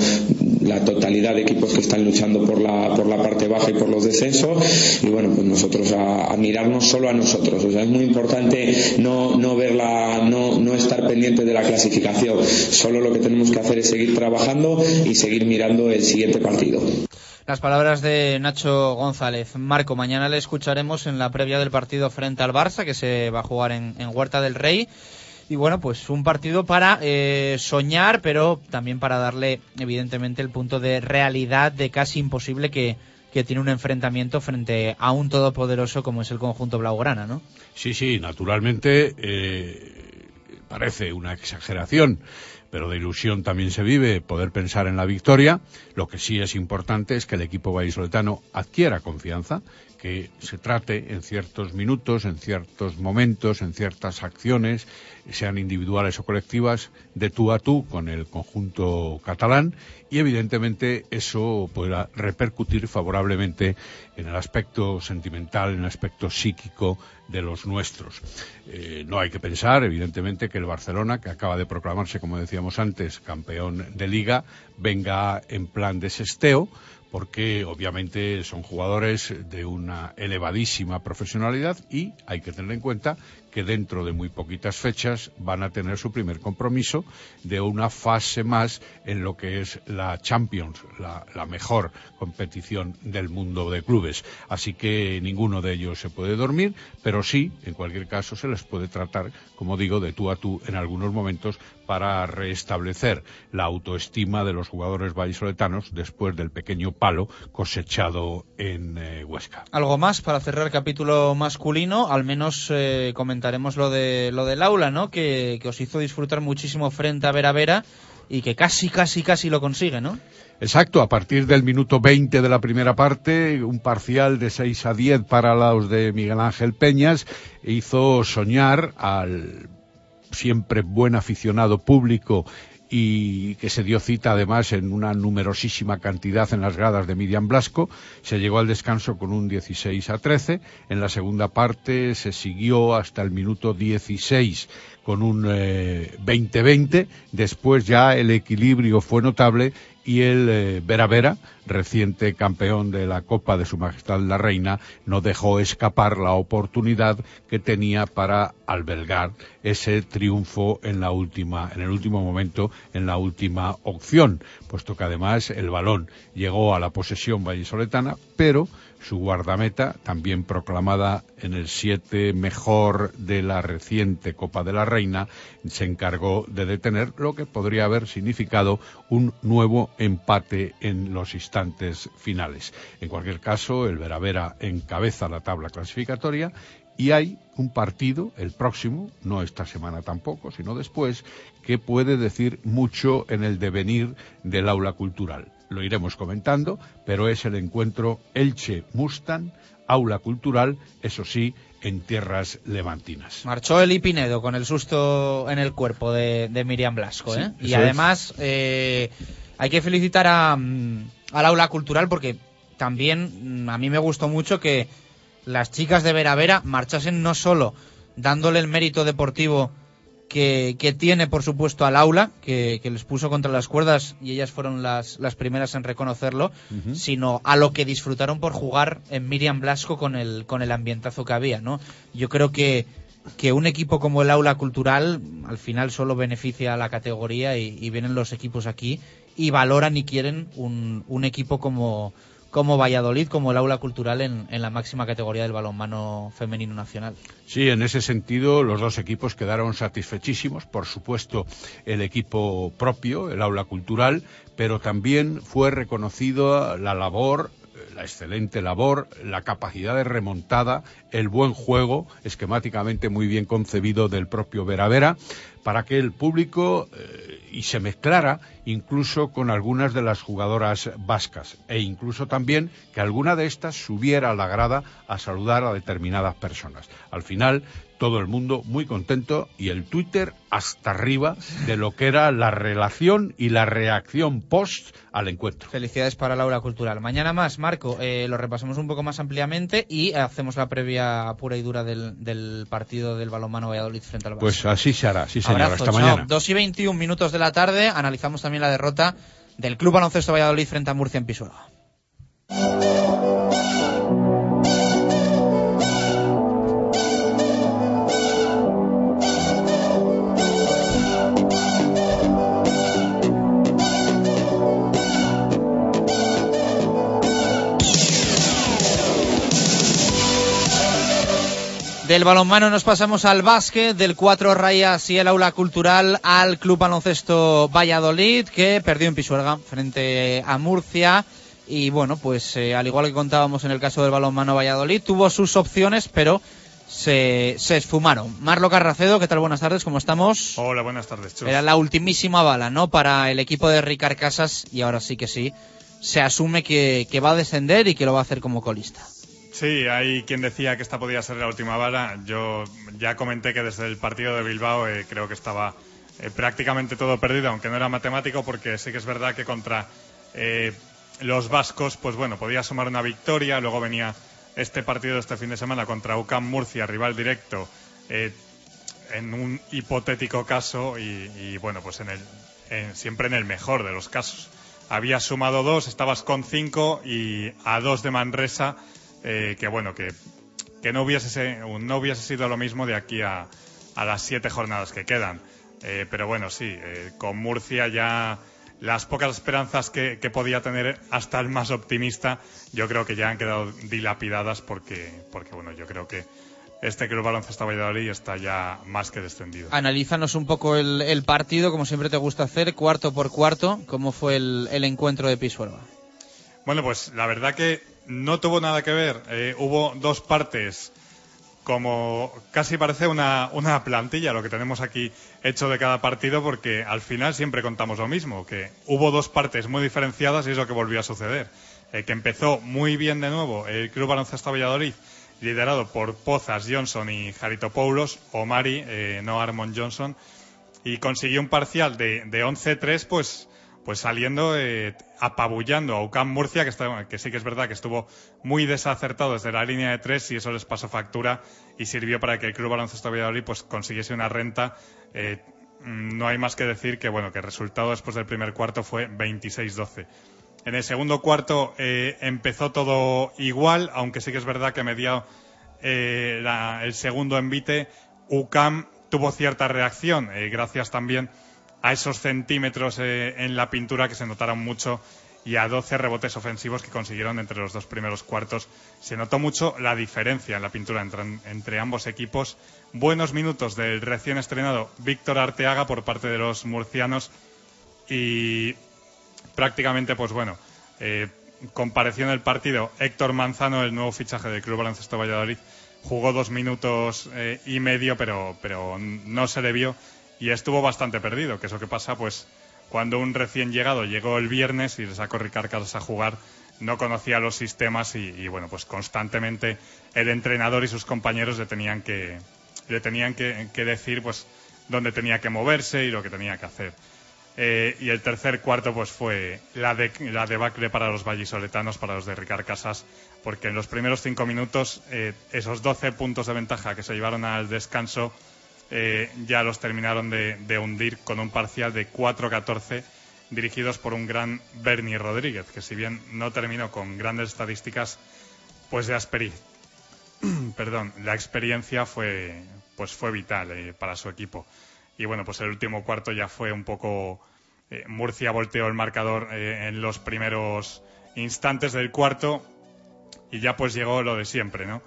la totalidad de equipos que están luchando por la, por la parte baja y por los descensos. Y bueno pues nosotros a, mirarnos solo a nosotros. O sea es muy importante no, no verla no, no estar pendiente de la clasificación. Solo lo que tenemos que hacer es seguir trabajando y seguir mirando el siguiente partido las palabras de Nacho González. Marco, mañana le escucharemos en la previa del partido frente al Barça, que se va a jugar en, Huerta del Rey. Y bueno, pues un partido para eh, soñar, pero también para darle, evidentemente, el punto de realidad de casi imposible que, que tiene un enfrentamiento frente a un todopoderoso como es el conjunto blaugrana, ¿no? Sí, sí, naturalmente eh, parece una exageración, pero de ilusión también se vive poder pensar en la victoria. Lo que sí es importante es que el equipo vallisoletano adquiera confianza, que se trate en ciertos minutos, en ciertos momentos, en ciertas acciones, sean individuales o colectivas, de tú a tú con el conjunto catalán y evidentemente eso pueda repercutir favorablemente en el aspecto sentimental, en el aspecto psíquico de los nuestros. Eh, no hay que pensar, evidentemente, que el Barcelona, que acaba de proclamarse, como decíamos antes, campeón de liga, venga en plan de sesteo, porque obviamente son jugadores de una elevadísima profesionalidad y hay que tener en cuenta que dentro de muy poquitas fechas van a tener su primer compromiso de una fase más en lo que es la Champions, la, la, mejor competición del mundo de clubes. Así que ninguno de ellos se puede dormir, pero sí, en cualquier caso, se les puede tratar, como digo, de tú a tú en algunos momentos para restablecer la autoestima de los jugadores vallisoletanos después del pequeño palo cosechado en eh, Huesca. Algo más para cerrar capítulo masculino, al menos eh, comentaremos lo de lo del aula, ¿no? Que, que, os hizo disfrutar muchísimo frente a Vera Vera y que casi, casi, casi lo consigue, ¿no? Exacto, a partir del minuto 20 de la primera parte, un parcial de 6 a 10 para los de Miguel Ángel Peñas hizo soñar al siempre buen aficionado público y que se dio cita además en una numerosísima cantidad en las gradas de Miriam Blasco. Se llegó al descanso con un 16 a 13. En la segunda parte se siguió hasta el minuto 16 con un 20-20. Eh, Después ya el equilibrio fue notable y el eh, Vera Vera, reciente campeón de la Copa de Su Majestad la Reina, no dejó escapar la oportunidad que tenía para albergar ese triunfo en la última, en el último momento, en la última opción, puesto que además el balón llegó a la posesión vallisoletana, pero su guardameta, también proclamada en el 7 mejor de la reciente Copa de la Reina, se encargó de detener lo que podría haber significado un nuevo empate en los instantes finales. En cualquier caso, el Veravera encabeza la tabla clasificatoria y hay un partido, el próximo, no esta semana tampoco, sino después, que puede decir mucho en el devenir del aula cultural lo iremos comentando, pero es el encuentro Elche-Mustang, aula cultural, eso sí, en tierras levantinas. Marchó el Pinedo con el susto en el cuerpo de, de Miriam Blasco, ¿eh? Y además eh, hay que felicitar a, mm, al aula cultural porque también mm, a mí me gustó mucho que las chicas de Vera Vera marchasen no solo dándole el mérito deportivo que, que, tiene, por supuesto, al aula, que, que, les puso contra las cuerdas y ellas fueron las, las primeras en reconocerlo, uh -huh. sino a lo que disfrutaron por jugar en Miriam Blasco con el, con el ambientazo que había, ¿no? Yo creo que, que un equipo como el aula cultural al final solo beneficia a la categoría y, y vienen los equipos aquí y valoran y quieren un, un equipo como, como Valladolid, como el aula cultural en, la máxima categoría del balonmano femenino nacional. Sí, en ese sentido los dos equipos quedaron satisfechísimos, por supuesto el equipo propio, el aula cultural, pero también fue reconocido la labor la excelente labor, la capacidad de remontada, el buen juego, esquemáticamente muy bien concebido del propio Vera Vera, para que el público eh, y se mezclara incluso con algunas de las jugadoras vascas e incluso también que alguna de estas subiera a la grada a saludar a determinadas personas. Al final todo el mundo muy contento y el Twitter hasta arriba de lo que era la relación y la reacción post al encuentro. Felicidades para Laura Cultural. Mañana más, Marco. Eh, lo repasamos un poco más ampliamente y hacemos la previa pura y dura del, del partido del balonmano Valladolid frente al Vasco. Pues así se hará, sí señor. Abrazo, Hasta chao. mañana. 2 y 21 minutos de la tarde. Analizamos también la derrota del Club Baloncesto Valladolid frente a Murcia en Pisuerga. Del balonmano nos pasamos al básquet, del Cuatro Rayas y el Aula Cultural al Club Baloncesto Valladolid, que perdió en Pisuerga frente a Murcia. Y bueno, pues eh, al igual que contábamos en el caso del balonmano Valladolid, tuvo sus opciones, pero se, se esfumaron. Marlo Carracedo, ¿qué tal? Buenas tardes, ¿cómo estamos? Hola, buenas tardes, Chus. Era la ultimísima bala, ¿no? Para el equipo de Ricard Casas, y ahora sí que sí, se asume que, que va a descender y que lo va a hacer como colista. Sí, hay quien decía que esta podía ser la última bala. Yo ya comenté que desde el partido de Bilbao eh, creo que estaba eh, prácticamente todo perdido, aunque no era matemático, porque sí que es verdad que contra eh, los vascos, pues bueno, podía sumar una victoria. Luego venía este partido de este fin de semana contra UCAM Murcia, rival directo, eh, en un hipotético caso y, y, bueno, pues en el, en, siempre en el mejor de los casos. Habías sumado dos, estabas con cinco y a dos de Manresa eh, que bueno, que, que no, hubiese, no hubiese sido lo mismo de aquí a, a las siete jornadas que quedan. Eh, pero bueno, sí, eh, con Murcia ya las pocas esperanzas que, que, podía tener hasta el más optimista, yo creo que ya han quedado dilapidadas porque, porque bueno, yo creo que este Club Baloncesto Valladolid está ya más que descendido. Analízanos un poco el, el, partido, como siempre te gusta hacer, cuarto por cuarto, cómo fue el, el encuentro de Pisuerga. Bueno, pues la verdad que no tuvo nada que ver. Eh, hubo dos partes, como casi parece una, una, plantilla lo que tenemos aquí hecho de cada partido, porque al final siempre contamos lo mismo, que hubo dos partes muy diferenciadas y es lo que volvió a suceder. Eh, que empezó muy bien de nuevo el Club Baloncesto Valladolid, liderado por Pozas Johnson y Jaritopoulos, o Mari, eh, no Armond Johnson, y consiguió un parcial de, de 11-3, pues pues saliendo eh, apabullando a UCAM Murcia, que, está, que, sí que es verdad que estuvo muy desacertado desde la línea de tres y eso les pasó factura y sirvió para que el Club Baloncesto Valladolid pues consiguiese una renta. Eh, no hay más que decir que bueno que el resultado después del primer cuarto fue 26-12. En el segundo cuarto eh, empezó todo igual, aunque sí que es verdad que mediado el segundo envite, UCAM tuvo cierta reacción, gracias también a esos centímetros eh, en la pintura que se notaron mucho y a 12 rebotes ofensivos que consiguieron entre los dos primeros cuartos. Se notó mucho la diferencia en la pintura entre, ambos equipos. Buenos minutos del recién estrenado Víctor Arteaga por parte de los murcianos y prácticamente, pues bueno, eh, compareció en el partido Héctor Manzano, el nuevo fichaje del Club Baloncesto Valladolid. Jugó dos minutos eh, y medio, pero, pero no se le vio y estuvo bastante perdido, que eso que pasa, pues cuando un recién llegado llegó el viernes y le sacó Ricard Casas a jugar, no conocía los sistemas y, bueno, pues constantemente el entrenador y sus compañeros le tenían que le tenían que, que decir pues dónde tenía que moverse y lo que tenía que hacer. Eh, y el tercer cuarto pues fue la, de, la debacle para los vallisoletanos, para los de Ricard Casas, porque en los primeros cinco minutos eh, esos 12 puntos de ventaja que se llevaron al descanso eh, ya los terminaron de, hundir con un parcial de 4-14 dirigidos por un gran Bernie Rodríguez, que si bien no terminó con grandes estadísticas, pues de Asperi. Perdón, la experiencia fue, pues fue vital eh, para su equipo. Y bueno, pues el último cuarto ya fue un poco. Eh, Murcia volteó el marcador en los primeros instantes del cuarto y ya pues llegó lo de siempre, ¿no?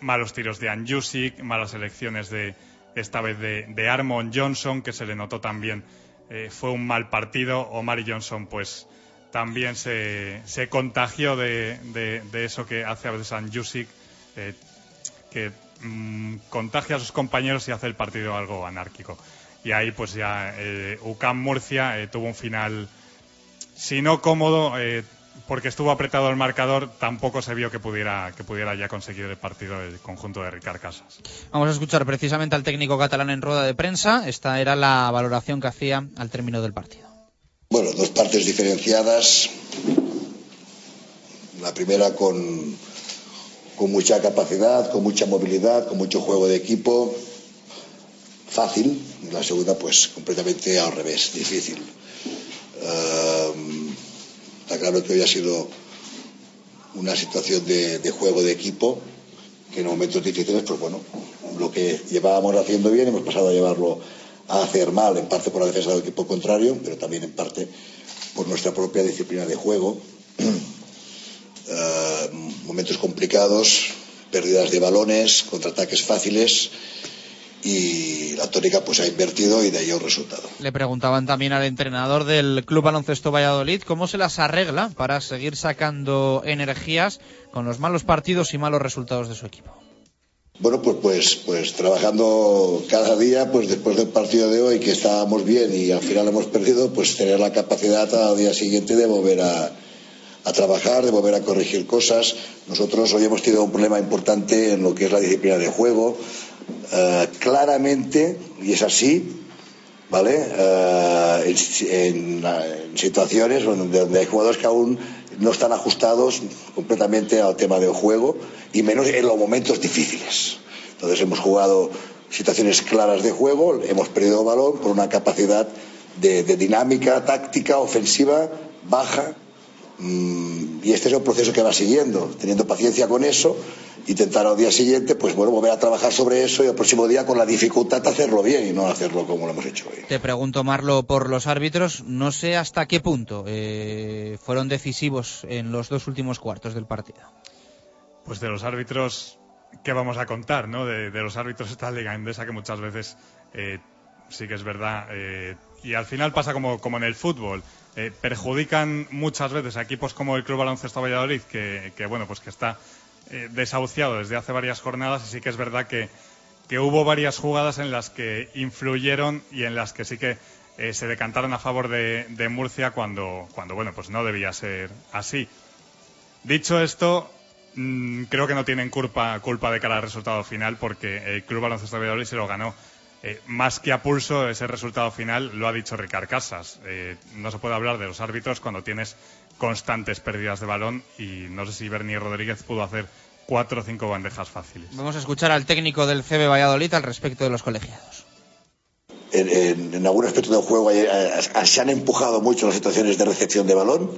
Malos tiros de Anjusic, malas elecciones de, esta vez de, de, Armon Johnson, que se le notó también. Eh, fue un mal partido. Omar Johnson, pues también se, se contagió de, de, eso que hace a veces Anjusic, eh, que mmm, contagia a sus compañeros y hace el partido algo anárquico. Y ahí, pues ya, eh, UCAM Murcia eh, tuvo un final, si no cómodo, eh, porque estuvo apretado el marcador, tampoco se vio que pudiera, que pudiera ya conseguir el partido el conjunto de Ricard Casas. Vamos a escuchar precisamente al técnico catalán en rueda de prensa. Esta era la valoración que hacía al término del partido. Bueno, dos partes diferenciadas. La primera con, con mucha capacidad, con mucha movilidad, con mucho juego de equipo, fácil. Y la segunda, pues completamente al revés, difícil. Está claro que hoy ha sido una situación de, juego de equipo que en momentos difíciles, pues bueno, lo que llevábamos haciendo bien hemos pasado a llevarlo a hacer mal, en parte por la defensa del equipo contrario, pero también en parte por nuestra propia disciplina de juego. Eh, momentos complicados, pérdidas de balones, contraataques fáciles y la tónica pues ha invertido y de ahí el resultado. Le preguntaban también al entrenador del Club Baloncesto Valladolid cómo se las arregla para seguir sacando energías con los malos partidos y malos resultados de su equipo. Bueno, pues, pues, pues trabajando cada día, pues después del partido de hoy que estábamos bien y al final hemos perdido, pues tener la capacidad al día siguiente de volver a, a trabajar, de volver a corregir cosas. Nosotros hoy hemos tenido un problema importante en lo que es la disciplina de juego. Eh, claramente, y es así, ¿vale? Eh, en, situaciones donde, donde hay jugadores que aún no están ajustados completamente al tema del juego y menos en los momentos difíciles. Entonces hemos jugado situaciones claras de juego, hemos perdido balón por una capacidad de, de dinámica táctica ofensiva baja mm, y este es el proceso que va siguiendo, teniendo paciencia con eso, intentar al día siguiente, pues bueno, volver a trabajar sobre eso y el próximo día con la dificultad de hacerlo bien y no hacerlo como lo hemos hecho hoy. Te pregunto, Marlo, por los árbitros, no sé hasta qué punto eh, fueron decisivos en los dos últimos cuartos del partido. Pues de los árbitros, ¿qué vamos a contar, no? De, de los árbitros de esta liga endesa que muchas veces eh, sí que es verdad. Eh, y al final pasa como, como en el fútbol. Eh, perjudican muchas veces a equipos como el Club Baloncesto Valladolid, que, que bueno, pues que está eh, desahuciado desde hace varias jornadas y sí que es verdad que, que, hubo varias jugadas en las que influyeron y en las que sí que eh, se decantaron a favor de, Murcia cuando, cuando, bueno, pues no debía ser así. Dicho esto, mmm, creo que no tienen culpa, culpa de cara al resultado final porque el Club Baloncesto Valladolid se lo ganó eh, más que a pulso ese resultado final lo ha dicho Ricard Casas. No se puede hablar de los árbitros cuando tienes constantes pérdidas de balón y no sé si Bernie Rodríguez pudo hacer cuatro o cinco bandejas fáciles. Vamos a escuchar al técnico del CB Valladolid al respecto de los colegiados. En, en, en algún aspecto del juego eh, se han empujado mucho las situaciones de recepción de balón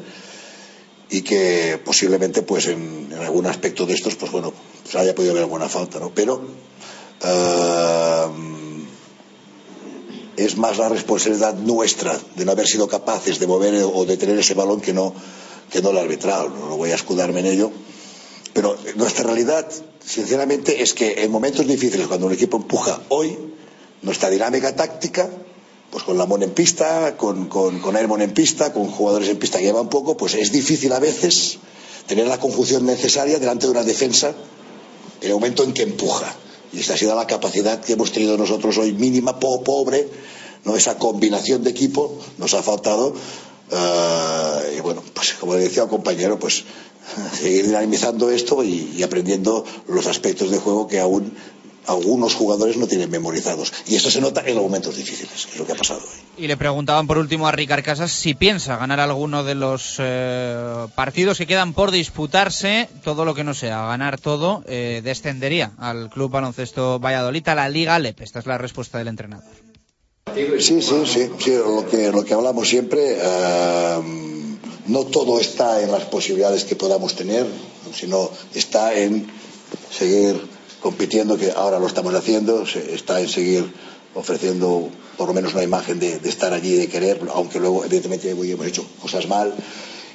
y que posiblemente pues en, en algún aspecto de estos pues bueno pues haya podido haber alguna falta no pero uh, es más la responsabilidad nuestra de no haber sido capaces de mover o de tener ese balón que no, que no el arbitral. No voy a escudarme en ello. Pero nuestra realidad, sinceramente, es que en momentos difíciles, cuando un equipo empuja hoy, nuestra dinámica táctica, pues con Lamón en pista, con, con, con Airmon en pista, con jugadores en pista que llevan poco, pues es difícil a veces tener la conjunción necesaria delante de una defensa en el momento en que empuja. Y esta ha sido la capacidad que hemos tenido nosotros hoy mínima, po pobre, ¿no? esa combinación de equipo nos ha faltado. Uh, y bueno, pues como decía al compañero, pues seguir dinamizando esto y aprendiendo los aspectos de juego que aún algunos jugadores no tienen memorizados. Y eso se nota en los momentos difíciles, que es lo que ha pasado hoy. Y le preguntaban por último a Ricard Casas si piensa ganar alguno de los eh, partidos que quedan por disputarse, todo lo que no sea ganar todo, eh, descendería al Club Baloncesto Valladolid, a la Liga Alep. Esta es la respuesta del entrenador. Sí, sí, sí, sí lo, que, lo que hablamos siempre. Uh, no todo está en las posibilidades que podamos tener, sino está en seguir compitiendo, que ahora lo estamos haciendo, se está en seguir ofreciendo por lo menos una imagen de, estar allí, de querer, aunque luego evidentemente hemos hecho cosas mal,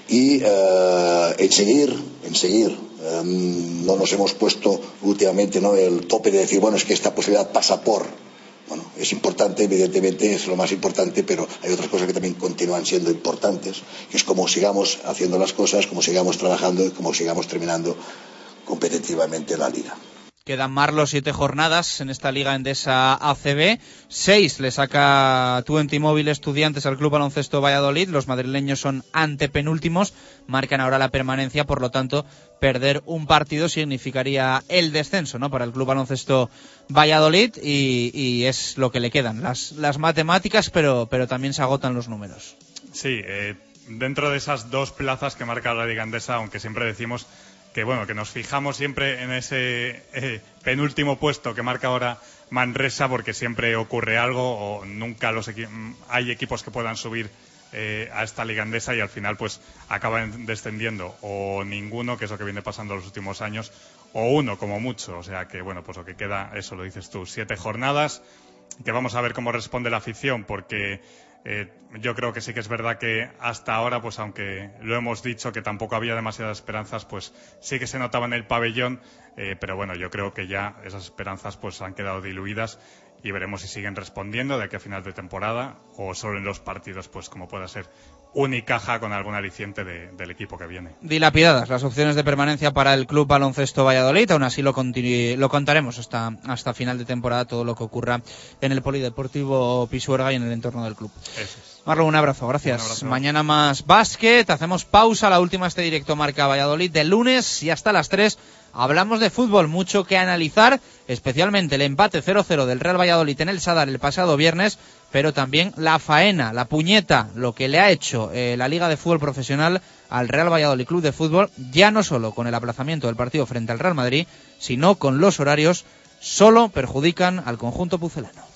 y uh, en seguir, en seguir. Um, no nos hemos puesto últimamente ¿no? el tope de decir, bueno, es que esta posibilidad pasa por. Bueno, es importante, evidentemente es lo más importante, pero hay otras cosas que también continúan siendo importantes, que es como sigamos haciendo las cosas, como sigamos trabajando y como sigamos terminando competitivamente la liga. Quedan Marlo siete jornadas en esta liga endesa ACB. Seis le saca Twenty Móvil Estudiantes al Club Baloncesto Valladolid. Los madrileños son antepenúltimos. Marcan ahora la permanencia, por lo tanto, perder un partido significaría el descenso ¿no? para el Club Baloncesto Valladolid y, es lo que le quedan. Las, las matemáticas, pero, pero también se agotan los números. Sí, eh, dentro de esas dos plazas que marca la Liga Andesa, aunque siempre decimos que bueno, que nos fijamos siempre en ese eh, penúltimo puesto que marca ahora Manresa porque siempre ocurre algo o nunca los hay equipos que puedan subir eh, a esta liga andesa y al final pues acaban descendiendo o ninguno, que es lo que viene pasando los últimos años, o uno como mucho. O sea que bueno, pues lo que queda, eso lo dices tú, siete jornadas, que vamos a ver cómo responde la afición porque eh, yo creo que sí que es verdad que hasta ahora, pues aunque lo hemos dicho que tampoco había demasiadas esperanzas, pues sí que se notaba en el pabellón, eh, pero bueno, yo creo que ya esas esperanzas pues han quedado diluidas y veremos si siguen respondiendo de aquí a final de temporada o solo en los partidos, pues como pueda ser Unicaja con algún aliciente del equipo que viene. Dilapidadas las opciones de permanencia para el Club Baloncesto Valladolid, aún así lo, lo contaremos hasta, hasta final de temporada todo lo que ocurra en el Polideportivo Pisuerga y en el entorno del club. Marlon, un abrazo, gracias. Mañana más básquet, hacemos pausa, la última este directo marca Valladolid del lunes y hasta las 3 hablamos de fútbol, mucho que analizar, especialmente el empate 0-0 del Real Valladolid en el Sadar el pasado viernes, pero también la faena, la puñeta, lo que le ha hecho eh, la Liga de Fútbol Profesional al Real Valladolid Club de Fútbol, ya no solo con el aplazamiento del partido frente al Real Madrid, sino con los horarios, solo perjudican al conjunto pucelano.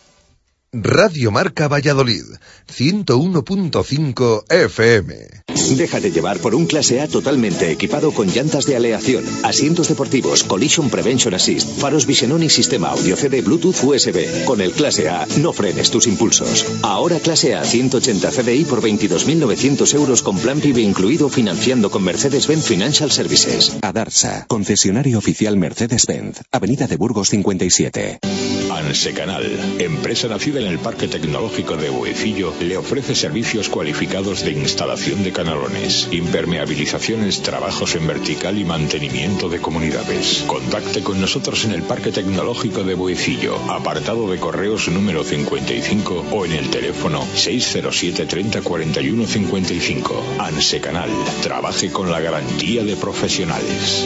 Radio Marca Valladolid, 101.5 FM. Déjate llevar por un clase A totalmente equipado con llantas de aleación, asientos deportivos, collision prevention assist, faros Visionón y sistema audio CD Bluetooth USB. Con el clase A no frenes tus impulsos. Ahora clase A 180 CDI por 22.900 euros con plan PIB incluido financiando con Mercedes-Benz Financial Services. Adarsa, concesionario oficial Mercedes-Benz, Avenida de Burgos 57. Ansecanal, empresa nacida en el Parque Tecnológico de Buecillo, le ofrece servicios cualificados de instalación de canalones, impermeabilizaciones, trabajos en vertical y mantenimiento de comunidades. Contacte con nosotros en el Parque Tecnológico de Buecillo, apartado de correos número 55 o en el teléfono 607 30 41 55. Ansecanal, trabaje con la garantía de profesionales.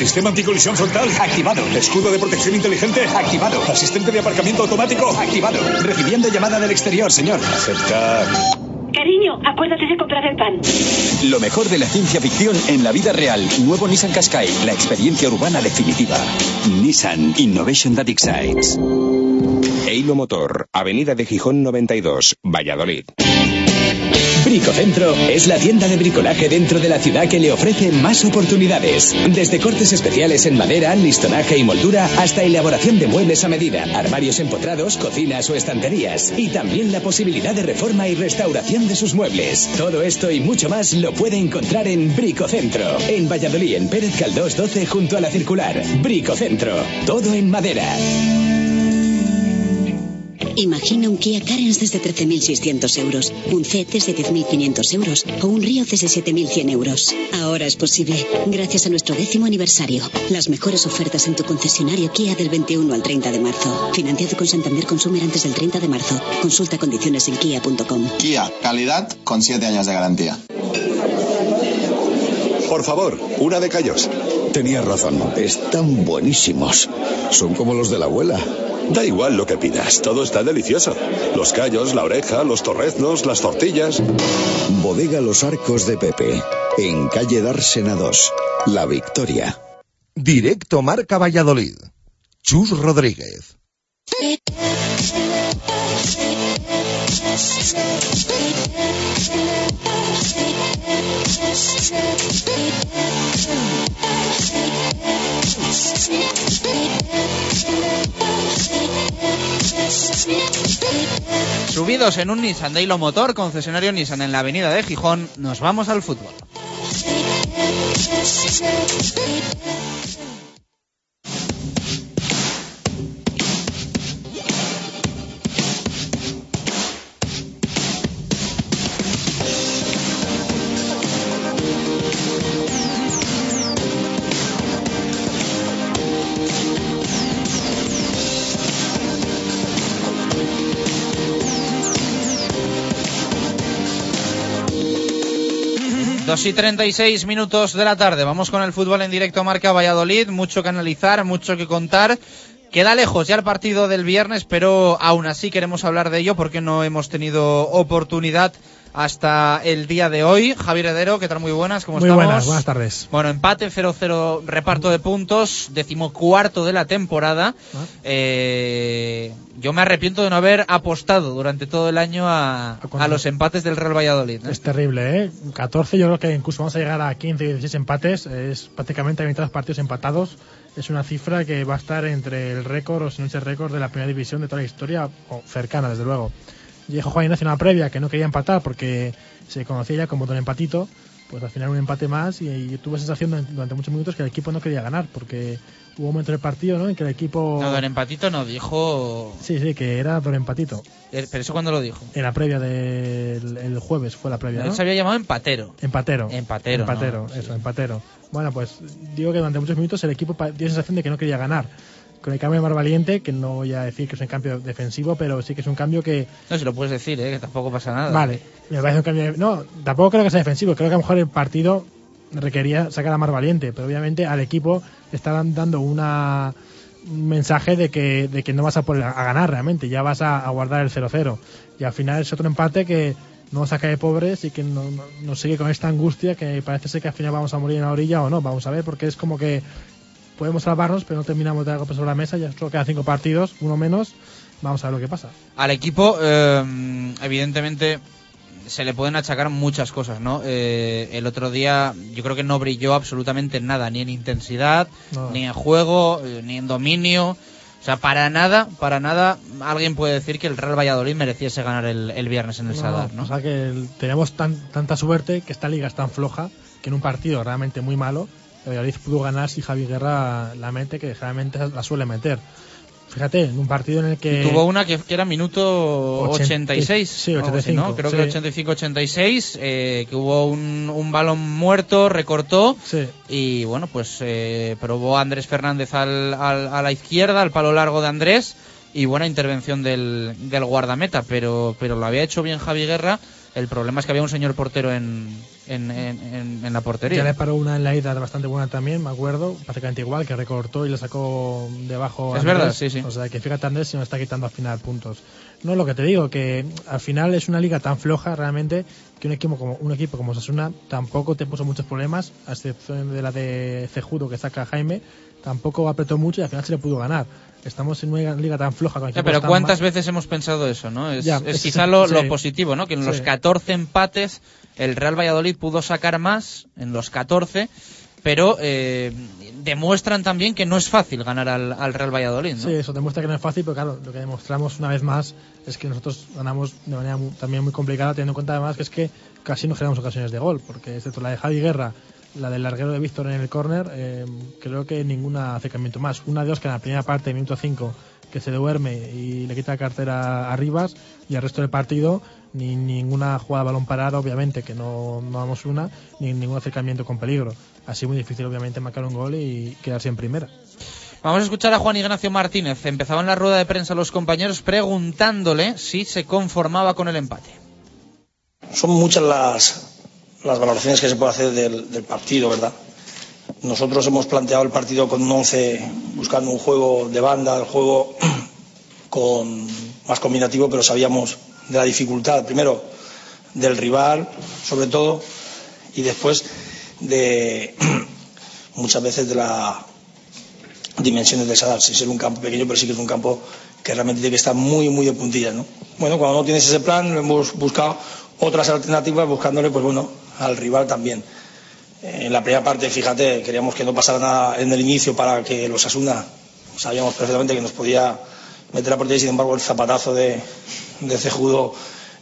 Sistema anticolisión frontal. Activado. Escudo de protección inteligente. Activado. Asistente de aparcamiento automático. Activado. Recibiendo llamada del exterior, señor. Aceptar. Cariño, acuérdate de comprar el pan. Lo mejor de la ciencia ficción en la vida real. Nuevo Nissan Qashqai. La experiencia urbana definitiva. Nissan Innovation That Excites. Eilo Motor. Avenida de Gijón 92. Valladolid. Bricocentro es la tienda de bricolaje dentro de la ciudad que le ofrece más oportunidades. Desde cortes especiales en madera, listonaje y moldura hasta elaboración de muebles a medida, armarios empotrados, cocinas o estanterías. Y también la posibilidad de reforma y restauración de sus muebles. Todo esto y mucho más lo puede encontrar en Bricocentro. En Valladolid, en Pérez Caldós 12 junto a la circular. Bricocentro. Todo en madera. Imagina un Kia Carens desde 13.600 euros, un C desde 10.500 euros o un Río desde 7.100 euros. Ahora es posible, gracias a nuestro décimo aniversario. Las mejores ofertas en tu concesionario Kia del 21 al 30 de marzo. Financiado con Santander Consumer antes del 30 de marzo. Consulta condiciones en kia.com. Kia, calidad con 7 años de garantía. Por favor, una de callos. Tenías razón, están buenísimos. Son como los de la abuela. Da igual lo que pidas, todo está delicioso. Los callos, la oreja, los torreznos, las tortillas. Bodega Los Arcos de Pepe, en calle Dársena 2, La Victoria. Directo Marca Valladolid. Chus Rodríguez. Subidos en un Nissan Dailo Motor, concesionario Nissan en la avenida de Gijón, nos vamos al fútbol. 2 y 36 minutos de la tarde. Vamos con el fútbol en directo Marca Valladolid. Mucho que analizar, mucho que contar. Queda lejos ya el partido del viernes, pero aún así queremos hablar de ello porque no hemos tenido oportunidad hasta el día de hoy. Javier Heredero, ¿qué tal? Muy buenas, ¿cómo Muy estamos? buenas, buenas tardes. Bueno, empate 0-0, reparto de puntos, decimocuarto de la temporada. Ah. Eh, yo me arrepiento de no haber apostado durante todo el año a, a los empates del Real Valladolid. ¿eh? Es terrible, ¿eh? 14, yo creo que incluso vamos a llegar a 15 y 16 empates. Es prácticamente a mitad de los partidos empatados. Es una cifra que va a estar entre el récord, o si no es el récord, de la primera división de toda la historia, o cercana, desde luego. Dijo Juan Ignacio una previa que no quería empatar porque se conocía ya como don empatito. Pues al final un empate más y, y tuve sensación durante, durante muchos minutos que el equipo no quería ganar porque hubo un momento del partido ¿no? en que el equipo... No, Don Empatito no, dijo... Sí, sí, que era don empatito. Eh, ¿Pero eso cuándo lo dijo? En la previa del el jueves fue la previa, ¿no? Él se había llamado Empatero. Empatero. Empatero, Empatero, ¿no? eso, empatero. Bueno, pues digo que durante muchos minutos el equipo dio la sensación de que no quería ganar. Con el cambio de Mar Valiente, que no voy a decir que es un cambio defensivo, pero sí que es un cambio que. No, si lo puedes decir, ¿eh? que tampoco pasa nada. Vale, me parece un cambio. de- No, tampoco creo que sea defensivo. Creo que a lo mejor el partido requería sacar a Mar Valiente, pero obviamente al equipo le están dando una un mensaje de que, de que no vas a, poder a ganar realmente, ya vas a, a guardar el 0-0. Y al final es otro empate que no saca de pobres y que no- no- nos sigue con esta angustia que parece ser que al final vamos a morir en la orilla o no. Vamos a ver, porque es como que podemos salvarnos, pero no terminamos de dar golpes sobre la mesa. Ya solo quedan cinco partidos, uno menos. Vamos a ver lo que pasa. Al equipo, eh, evidentemente, se le pueden achacar muchas cosas, ¿no? Eh, el otro día yo creo que no brilló absolutamente en nada, ni en intensidad, No. ni en juego, eh, ni en dominio. O sea, para nada, para nada, alguien puede decir que el Real Valladolid mereciese ganar el, el viernes en el No, Sadar, ¿no? O sea que el- tenemos tan, tanta suerte que esta liga es tan floja que en un partido realmente muy malo, el Valladolid pudo ganar si Javi Guerra la mete, que generalmente la suele meter. Fíjate, en un partido en el que. Tuvo una que, que era minuto Ochenta- 86. sí, o algo así, 85, ¿no? Creo sí. que 85-86, eh, que hubo un, un balón muerto, recortó. Sí. Y bueno, pues eh, probó a Andrés Fernández al, al- a la izquierda, al palo largo de Andrés. Y buena intervención del, del guardameta, pero, pero lo había hecho bien Javi Guerra. El problema es que había un señor portero en, en, en- en- la portería. Ya le paró una en la ida bastante buena también, me acuerdo, prácticamente igual, que recortó y le sacó debajo. Es Andrés. verdad, sí, sí. O sea, que fíjate Andrés si nos está quitando al final puntos. No, lo que te digo, que al final es una liga tan floja realmente que un equipo como un equipo como Sasuna tampoco te puso muchos problemas, a excepción de la de Cejudo que saca Jaime, tampoco apretó mucho y al final se le pudo ganar. Estamos en una liga tan floja con Ya, pero ¿cuántas mal- veces hemos pensado eso, no? Es, Ya, es es- quizá lo, sí. lo positivo, ¿no? Que en los Sí. 14 empates el Real Valladolid pudo sacar más en los 14, pero eh, demuestran también que no es fácil ganar al, al Real Valladolid. Sí, eso demuestra que no es fácil, pero claro, lo que demostramos una vez más es que nosotros ganamos de manera también muy complicada, teniendo en cuenta además que es que casi no generamos ocasiones de gol, porque excepto la de Javi Guerra, la del larguero de Víctor en el córner, eh, creo que ninguna acercamiento más. Una de dos que en la primera parte, minuto 5, que se duerme y le quita la cartera a Rivas, y el resto del partido, ni ninguna jugada de balón parado, obviamente, que no, no damos una, ni ningún acercamiento con peligro. Así muy difícil, obviamente, marcar un gol y quedarse en primera. Vamos a escuchar a Juan Ignacio Martínez. Empezaban la rueda de prensa los compañeros preguntándole si se conformaba con el empate. Son muchas las, las valoraciones que se puede hacer del, del partido, ¿verdad? Nosotros hemos planteado el partido con un 11 buscando un juego de banda, el juego con más combinativo, pero sabíamos de la dificultad, primero del rival, sobre todo, y después de muchas veces de las dimensiones del Sadar, sin ser un campo pequeño, pero sí que es un campo que realmente tiene que estar muy, muy de puntillas, ¿no? Bueno, cuando no tienes ese plan, hemos buscado otras alternativas buscándole, pues bueno, al rival también. En la primera parte, fíjate, queríamos que no pasara nada en el inicio para que los Asuna sabíamos perfectamente que nos podía meter a portería sin embargo el zapatazo de, de Cejudo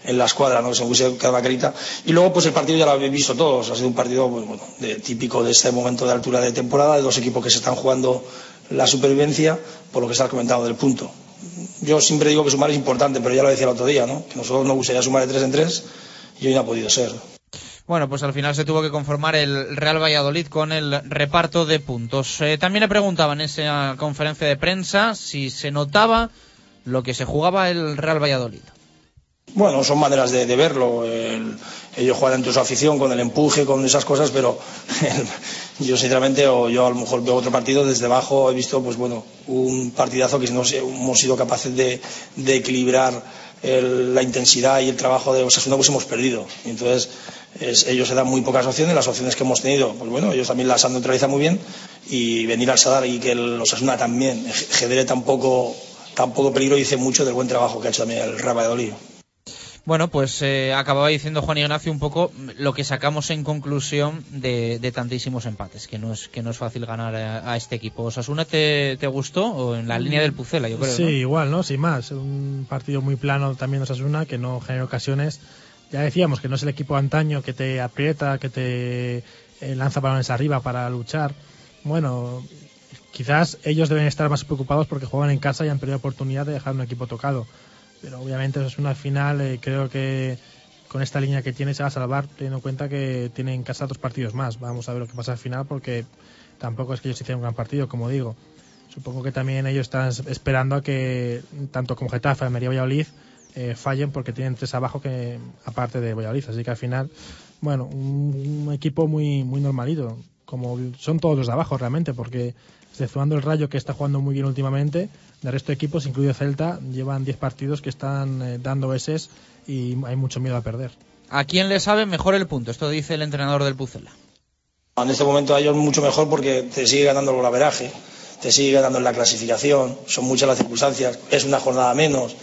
en la escuadra, ¿no? que se hubiese quedado carita. Y luego pues el partido ya lo habéis visto todos, ha sido un partido pues, bueno, de- típico de este momento de altura de temporada, de dos equipos que se están jugando la supervivencia, por lo que estás comentando del punto. Yo siempre digo que sumar es importante, pero ya lo decía el otro día, ¿no? que nosotros nos gustaría sumar de tres en tres y hoy no ha podido ser. Bueno, pues al final se tuvo que conformar el Real Valladolid con el reparto de puntos. Eh, también le preguntaban en esa conferencia de prensa si se notaba lo que se jugaba el Real Valladolid. Bueno, son maneras de, de verlo. El, ellos juegan entre su afición, con el empuje, con esas cosas, pero yo sinceramente, o yo a lo mejor veo otro partido desde abajo, he visto pues bueno, un partidazo que no hemos sido capaces de, de equilibrar el- la intensidad y el trabajo de Osasuna, pues hemos perdido. Entonces es- ellos se dan muy pocas opciones, las opciones que hemos tenido, pues bueno, ellos también las han neutralizado muy bien y venir al Sadar y que el Osasuna también genere tan poco, tan poco peligro dice mucho del buen trabajo que ha hecho también el Real Valladolid. Bueno, pues eh, acababa diciendo Juan Ignacio un poco lo que sacamos en conclusión de, de tantísimos empates, que no es que no es fácil ganar a, a este equipo. ¿Osasuna te, te gustó o en la línea del Pucela, yo creo? Sí, ¿no? igual, ¿no? Sin más. Un partido muy plano también Osasuna, que no genera ocasiones. Ya decíamos que no es el equipo antaño que te aprieta, que te eh, lanza balones arriba para luchar. Bueno, quizás ellos deben estar más preocupados porque juegan en casa y han perdido oportunidad de dejar un equipo tocado. Pero obviamente Osasuna al final eh, creo que con esta línea que tiene se va a salvar, teniendo en cuenta que tiene en casa dos partidos más. Vamos a ver lo que pasa al final porque tampoco es que ellos hicieran un gran partido, como digo. Supongo que también ellos están esperando a que tanto como Getafe, Almería Valladolid eh, fallen porque tienen tres abajo que aparte de Valladolid. Así que al final, bueno, un, un equipo muy muy normalito, como son todos los de abajo realmente, porque exceptuando el Rayo que está jugando muy bien últimamente, del resto de equipos, incluido Celta, llevan 10 partidos que están eh, dando S y hay mucho miedo a perder. ¿A quién le sabe mejor el punto? Esto dice el entrenador del Pucela. En este momento a ellos mucho mejor porque te sigue ganando el golaveraje, te sigue ganando en la clasificación, son muchas las circunstancias, es una jornada menos,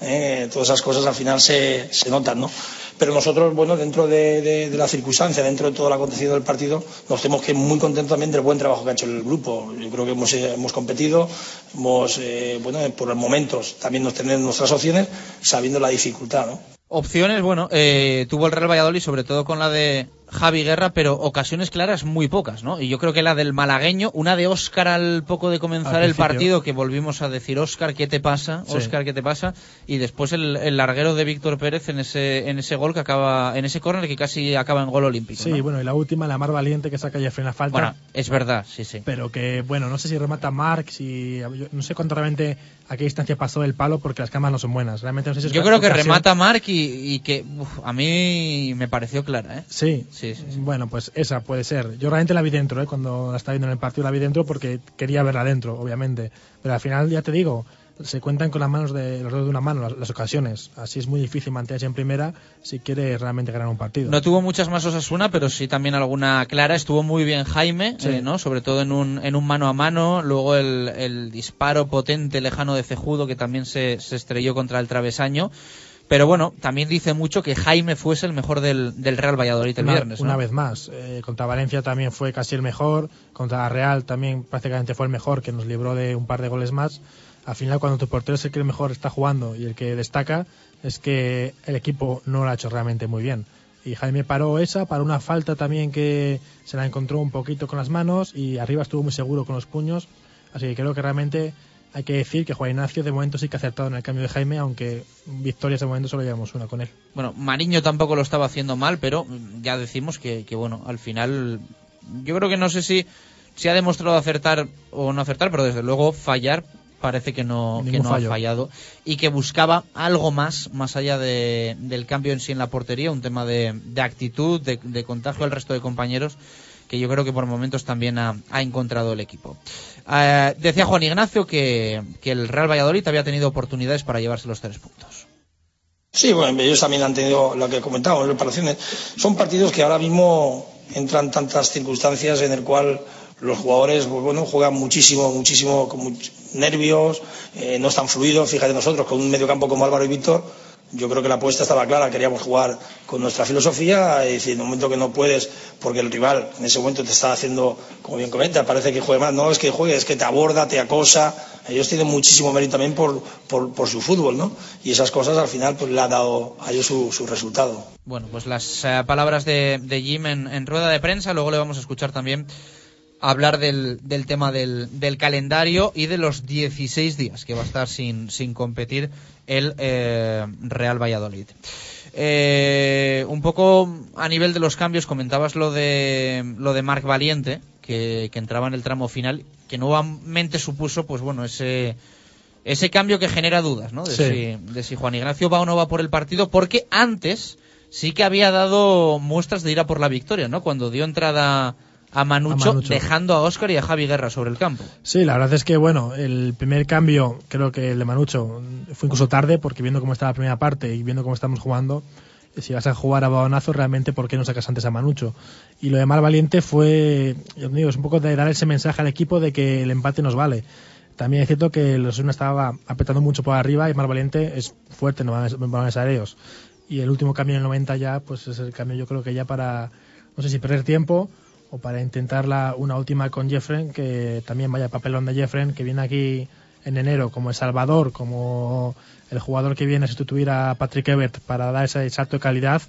¿eh? todas esas cosas al final se, se notan, ¿no? Pero nosotros, bueno, dentro de, la circunstancia, dentro de todo el acontecido del partido, nos tenemos que muy contentos también del buen trabajo que ha hecho el grupo. Yo creo que hemos, eh, hemos competido, hemos, eh, bueno, por los momentos también nos tenemos nuestras opciones, sabiendo la dificultad, ¿no? Opciones, bueno, eh, tuvo el Real Valladolid, sobre todo con la de Javi Guerra, pero ocasiones claras muy pocas, ¿no? Y yo creo que la del malagueño, una de Óscar al poco de comenzar el partido, que volvimos a decir, Óscar, ¿qué te pasa? Sí. Óscar, ¿qué te pasa? Y después el, el larguero de Víctor Pérez en ese, en ese gol que acaba, en ese córner que casi acaba en gol olímpico. Sí, ¿no? bueno, y la última, la más valiente que saca Jeffrey en la falta. Bueno, es verdad, sí, sí. pero que bueno no sé si remata Mark si yo no sé cuánto realmente a qué distancia pasó el palo porque las cámaras no son buenas realmente no sé si es Yo creo que ocasión- remata Mark y, y que uf, a mí me pareció clara, ¿eh? sí. Sí, sí, bueno pues esa puede ser yo realmente la vi dentro ¿eh? cuando la estaba viendo en el partido la vi dentro porque quería verla dentro obviamente pero al final ya te digo se cuentan con las manos de los dedos de una mano las, las ocasiones así es muy difícil mantenerse en primera si quiere realmente ganar un partido No tuvo muchas más Osasuna, pero sí también alguna clara. Estuvo muy bien Jaime, Sí. eh, ¿no? Sobre todo en un, en un mano a mano. Luego el, el disparo potente lejano de Cejudo, que también se, se estrelló contra el travesaño. Pero bueno, también dice mucho que Jaime fuese el mejor del, del Real Valladolid el una, viernes, ¿no? una vez más. Eh, contra Valencia también fue casi el mejor. Contra Real también prácticamente fue el mejor, que nos libró de un par de goles más. Al final, cuando tu portero es el que el mejor está jugando y el que destaca, es que el equipo no lo ha hecho realmente muy bien. Y Jaime paró esa, paró una falta también que se la encontró un poquito con las manos y arriba estuvo muy seguro con los puños. Así que creo que realmente hay que decir que Juan Ignacio de momento sí que ha acertado en el cambio de Jaime, aunque victorias de momento solo llevamos una con él. Bueno, Mariño tampoco lo estaba haciendo mal, pero ya decimos que, que, bueno, al final yo creo que no sé si, si ha demostrado acertar o no acertar, pero desde luego fallar parece que no, que no ha fallado y que buscaba algo más, más allá de- del cambio en sí en la portería, un tema de, de actitud, de, de contagio al resto de compañeros que yo creo que por momentos también ha, ha encontrado el equipo. Eh, decía Juan Ignacio que, que el Real Valladolid había tenido oportunidades para llevarse los tres puntos. Sí, bueno, ellos también han tenido lo que comentábamos, reparaciones. Son partidos que ahora mismo entran tantas circunstancias en el cual los jugadores pues bueno, juegan muchísimo, muchísimo, con much- nervios, eh, no están fluidos. Fíjate nosotros, con un mediocampo como Álvaro y Víctor, yo creo que la apuesta estaba clara, queríamos jugar con nuestra filosofía, y decir, en un momento que no puedes, porque el rival en ese momento te está haciendo, como bien comenta, parece que juegue más, no es que juegue, es que te aborda, te acosa, ellos tienen muchísimo mérito también por, por, por su fútbol, ¿no? Y esas cosas al final pues le ha dado a ellos su, su resultado. Bueno, pues las eh, palabras de, de Jim en, en rueda de prensa, luego le vamos a escuchar también hablar del, del tema del, del calendario y de los 16 días que va a estar sin, sin competir el eh, Real Valladolid. Eh, un poco a nivel de los cambios, comentabas lo de lo de Marc Valiente, que, que entraba en el tramo final, que nuevamente supuso, pues bueno, ese ese cambio que genera dudas, ¿no? De, Sí. si, de si Juan Ignacio va o no va por el partido, porque antes sí que había dado muestras de ir a por la victoria, ¿no? Cuando dio entrada a Manucho, A Manucho. dejando a Óscar y a Javi Guerra sobre el campo. Sí, la verdad es que, bueno, el primer cambio, creo que el de Manucho, fue incluso tarde, porque viendo cómo estaba la primera parte y viendo cómo estamos jugando, si vas a jugar a balonazo, realmente, ¿por qué no sacas antes a Manucho? Y lo de Mar Valiente fue, yo digo, es un poco de dar ese mensaje al equipo de que el empate nos vale. También es cierto que el Osasuna estaba apretando mucho por arriba y Mar Valiente es fuerte balones- en balones aéreos. Y el último cambio en el 90 ya, pues es el cambio yo creo que ya para, no sé si perder tiempo o para intentar la, una última con Jeffren, que también vaya papelón de Jeffren, que viene aquí en enero como El Salvador, como el jugador que viene a sustituir a Patrick Ebert para dar ese salto de calidad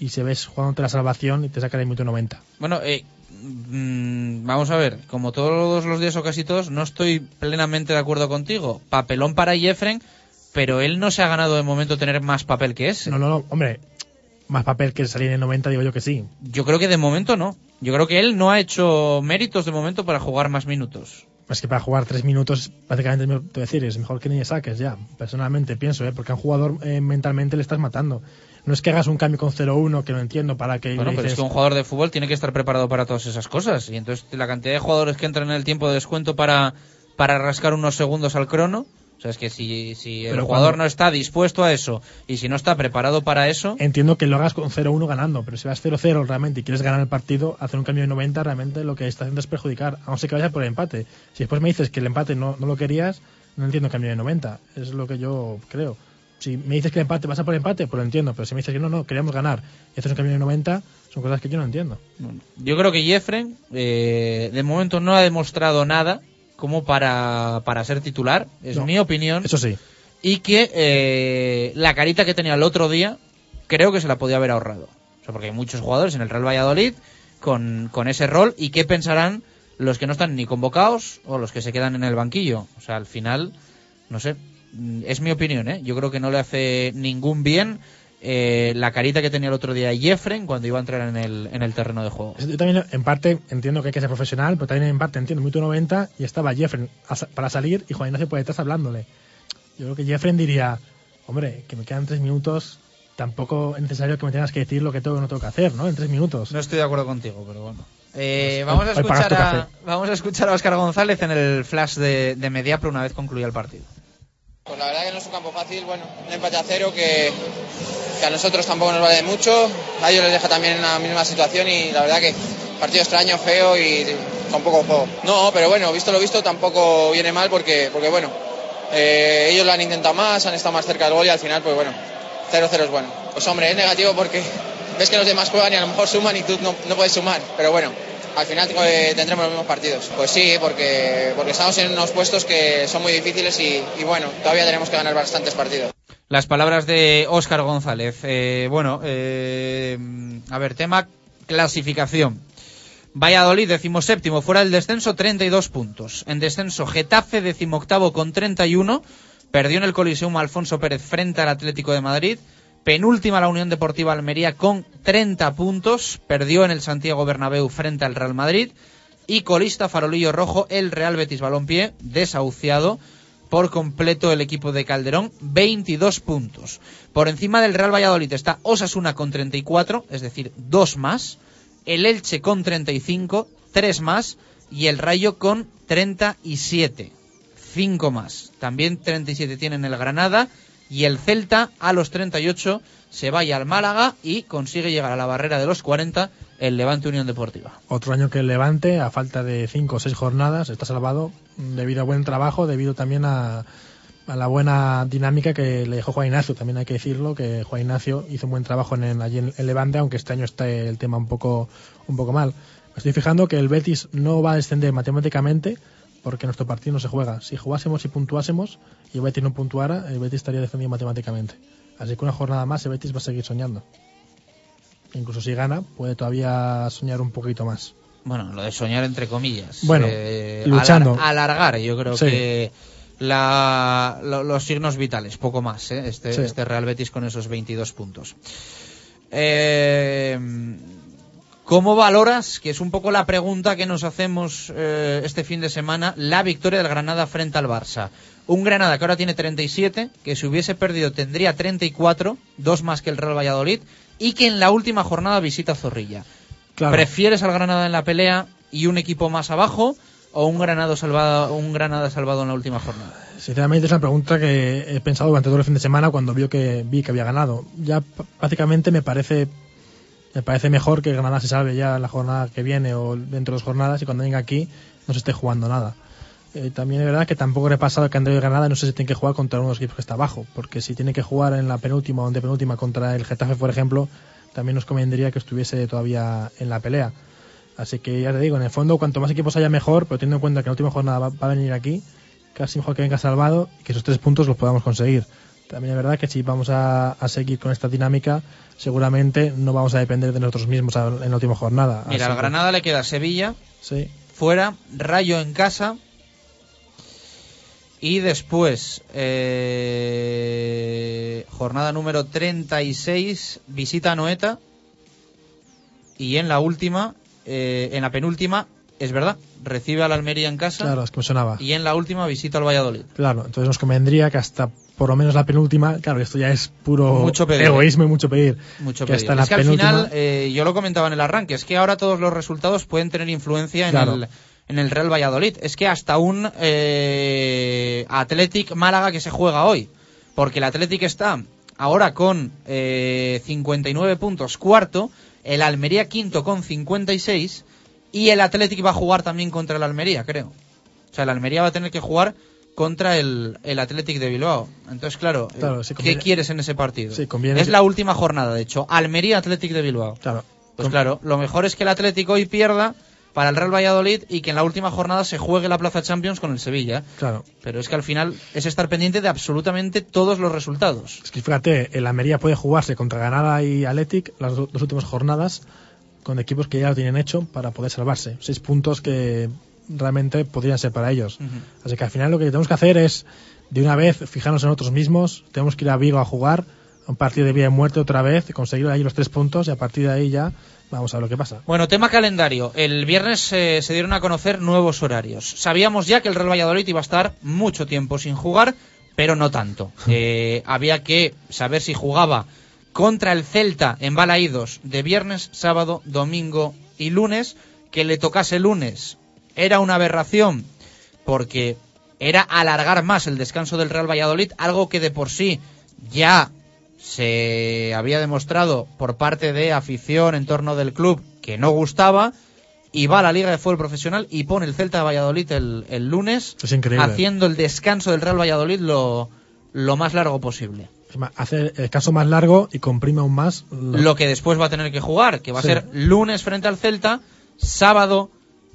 y se ves jugándote la salvación y te saca el minuto 90. Bueno, eh, mm, vamos a ver, como todos los días o casi todos, no estoy plenamente de acuerdo contigo. Papelón para Jeffren, pero él no se ha ganado de momento tener más papel que ese. No, no, no, hombre, más papel que salir en el 90, digo yo que sí. Yo creo que de momento no. Yo creo que él no ha hecho méritos de momento para jugar más minutos. Es que para jugar tres minutos, prácticamente, te voy a decir, es mejor que ni le saques ya. Personalmente pienso, ¿eh? porque a un jugador eh, mentalmente le estás matando. No es que hagas un cambio con 0-1, que lo entiendo, para que. Bueno, pero es que un jugador de fútbol tiene que estar preparado para todas esas cosas. Y entonces la cantidad de jugadores que entran en el tiempo de descuento para, para rascar unos segundos al crono. O sea, es que si, si el Pero jugador cuando- no está dispuesto a eso y si no está preparado para eso, Entiendo que lo hagas con 0-1 ganando, pero si vas 0-0 realmente y quieres ganar el partido, hacer un cambio de 90 realmente lo que está haciendo es perjudicar, a no ser que vaya por el empate. Si después me dices que el empate no, no lo querías, no entiendo el cambio de 90. Es lo que yo creo. Si me dices que el empate vas a por el empate, pues lo entiendo, pero si me dices que no, no, queríamos ganar y haces un cambio de 90, son cosas que yo no entiendo. yo creo que Jeffren eh, de momento no ha demostrado nada como para, para ser titular. Es No, mi opinión. Eso sí. y que eh, la carita que tenía el otro día creo que se la podía haber ahorrado. O sea, porque hay muchos jugadores en el Real Valladolid con, con ese rol y qué pensarán los que no están ni convocados o los que se quedan en el banquillo. O sea, al final, no sé, es mi opinión, ¿eh? Yo creo que no le hace ningún bien eh, la carita que tenía el otro día Jeffren cuando iba a entrar en el, en el terreno de juego. Yo también en parte entiendo que hay que ser profesional, pero también en parte entiendo minuto 90 y estaba Jeffren para salir y Juan Ignacio por detrás hablándole. Yo creo que Jeffren diría, hombre, que me quedan tres minutos, tampoco es necesario que me tengas que decir lo que tengo o no tengo que hacer, ¿no? En tres minutos. No estoy de acuerdo contigo, pero bueno. Eh, vamos, a escuchar a, vamos a escuchar a Oscar González en el flash de, de Mediapro una vez concluya el partido. Pues la verdad que no es un campo fácil, bueno, un empate a cero que, que a nosotros tampoco nos vale mucho, a ellos les deja también en la misma situación y la verdad que partido extraño, feo y con poco juego. No, pero bueno, visto lo visto tampoco viene mal porque, porque bueno, eh, ellos lo han intentado más, han estado más cerca del gol y al final pues bueno, 0-0 es bueno. Pues hombre, es negativo porque ves que los demás juegan y a lo mejor suman y tú no, no puedes sumar, pero bueno, al final eh, tendremos los mismos partidos. Pues sí, porque, porque estamos en unos puestos que son muy difíciles y, bueno, todavía tenemos que ganar bastantes partidos. Las palabras de Óscar González. Eh, bueno, eh, a ver, tema clasificación. Valladolid, decimoséptimo, fuera del descenso, 32 puntos. En descenso, Getafe, decimoctavo con 31. Perdió en el Coliseum Alfonso Pérez frente al Atlético de Madrid. Penúltima la Unión Deportiva Almería con 30 puntos. Perdió en el Santiago Bernabéu frente al Real Madrid. Y colista farolillo rojo el Real Betis Balompié, desahuciado por completo el equipo de Calderón, 22 puntos. Por encima del Real Valladolid está Osasuna con 34, es decir, dos más. El Elche con 35, tres más. Y el Rayo con 37, cinco más. También 37 tienen el Granada. Y el Celta a los 38 se vaya al Málaga y consigue llegar a la barrera de los 40 el Levante Unión Deportiva. Otro año que el Levante, a falta de cinco o seis jornadas, está salvado debido a buen trabajo, debido también a, a la buena dinámica que le dejó Juan Ignacio. También hay que decirlo, que Juan Ignacio hizo un buen trabajo en, allí en el Levante, aunque este año está el tema un poco, un poco mal. Estoy fijando que el Betis no va a descender matemáticamente porque nuestro partido no se juega. Si jugásemos y puntuásemos y el Betis no puntuara, el Betis estaría descendido matemáticamente. Así que una jornada más el Betis va a seguir soñando. Incluso si gana, puede todavía soñar un poquito más. Bueno, lo de soñar entre comillas. Bueno, Eh, luchando. alar- alargar, yo creo Sí. que la, lo- los signos vitales, poco más, ¿eh? este, Sí. este Real Betis con esos 22 puntos. Eh, ¿Cómo valoras, que es un poco la pregunta que nos hacemos eh, este fin de semana, la victoria del Granada frente al Barça? Un Granada que ahora tiene 37, que si hubiese perdido tendría 34, dos más que el Real Valladolid, y que en la última jornada visita Zorrilla. Claro. ¿Prefieres al Granada en la pelea y un equipo más abajo o un Granada salvado, un Granada salvado en la última jornada? Sinceramente es una pregunta que he pensado durante todo el fin de semana cuando vio que vi que había ganado. Ya prácticamente me parece me parece mejor que Granada se salve ya la jornada que viene o dentro de dos jornadas y cuando venga aquí no se esté jugando nada. Eh, también es verdad que tampoco he pasado que Andrés Granada no sé si tiene que jugar contra uno de los equipos que está abajo, porque si tiene que jugar en la penúltima o en penúltima contra el Getafe, por ejemplo, también nos convendría que estuviese todavía en la pelea. Así que ya te digo, en el fondo, cuanto más equipos haya mejor, pero teniendo en cuenta que la última jornada va, va a venir aquí, casi mejor que venga salvado y que esos tres puntos los podamos conseguir. También es verdad que si vamos a, a seguir con esta dinámica, seguramente no vamos a depender de nosotros mismos en la última jornada. Mira, al que- Granada le queda Sevilla, Sí. fuera, Rayo en casa. Y después, eh, jornada número 36, visita a Noeta. Y en la última, eh, en la penúltima, es verdad, recibe al Almería en casa. Claro, es que me sonaba. Y en la última visita al Valladolid. Claro, entonces nos convendría que hasta por lo menos la penúltima, claro, esto ya es puro Mucho pedir. egoísmo y mucho pedir. Mucho que pedir. hasta la es que al penúltima, final, eh, yo lo comentaba en el arranque, es que ahora todos los resultados pueden tener influencia en, el, en el Real Valladolid. Es que hasta un eh, Athletic Málaga que se juega hoy, porque el Athletic está ahora con eh, 59 puntos cuarto, el Almería quinto con 56 y el Athletic va a jugar también contra el Almería, creo. O sea, el Almería va a tener que jugar contra el, el Athletic de Bilbao. Entonces, claro, eh, Claro, sí ¿qué quieres en ese partido? Sí, conviene es que- la última jornada, de hecho. Almería Athletic de Bilbao. Claro. Pues claro, lo mejor es que el Atlético hoy pierda para el Real Valladolid y que en la última jornada se juegue la Plaza Champions con el Sevilla. Claro. Pero es que al final es estar pendiente de absolutamente todos los resultados. Es que fíjate, el Almería puede jugarse contra Granada y Athletic las do- dos últimas jornadas con equipos que ya lo tienen hecho para poder salvarse. Seis puntos que realmente podrían ser para ellos. Así que al final lo que tenemos que hacer es, de una vez, fijarnos en nosotros mismos. Tenemos que ir a Vigo a jugar un partido de vida y muerte otra vez, conseguir ahí los tres puntos y a partir de ahí ya vamos a ver lo que pasa. Bueno, tema calendario. El viernes eh, se dieron a conocer nuevos horarios. Sabíamos ya que el Real Valladolid iba a estar mucho tiempo sin jugar, pero no tanto. Eh, había que saber si jugaba contra el Celta en Balaídos de viernes, sábado, domingo y lunes. Que le tocase lunes era una aberración porque era alargar más el descanso del Real Valladolid, algo que de por sí ya se había demostrado por parte de afición en torno del club que no gustaba y va a la Liga de Fútbol Profesional y pone el Celta de Valladolid el, el lunes Es increíble. haciendo el descanso del Real Valladolid lo, lo más largo posible. Hace el caso más largo y comprime aún más Lo que después va a tener que jugar, que va a ser lunes frente al Celta, sábado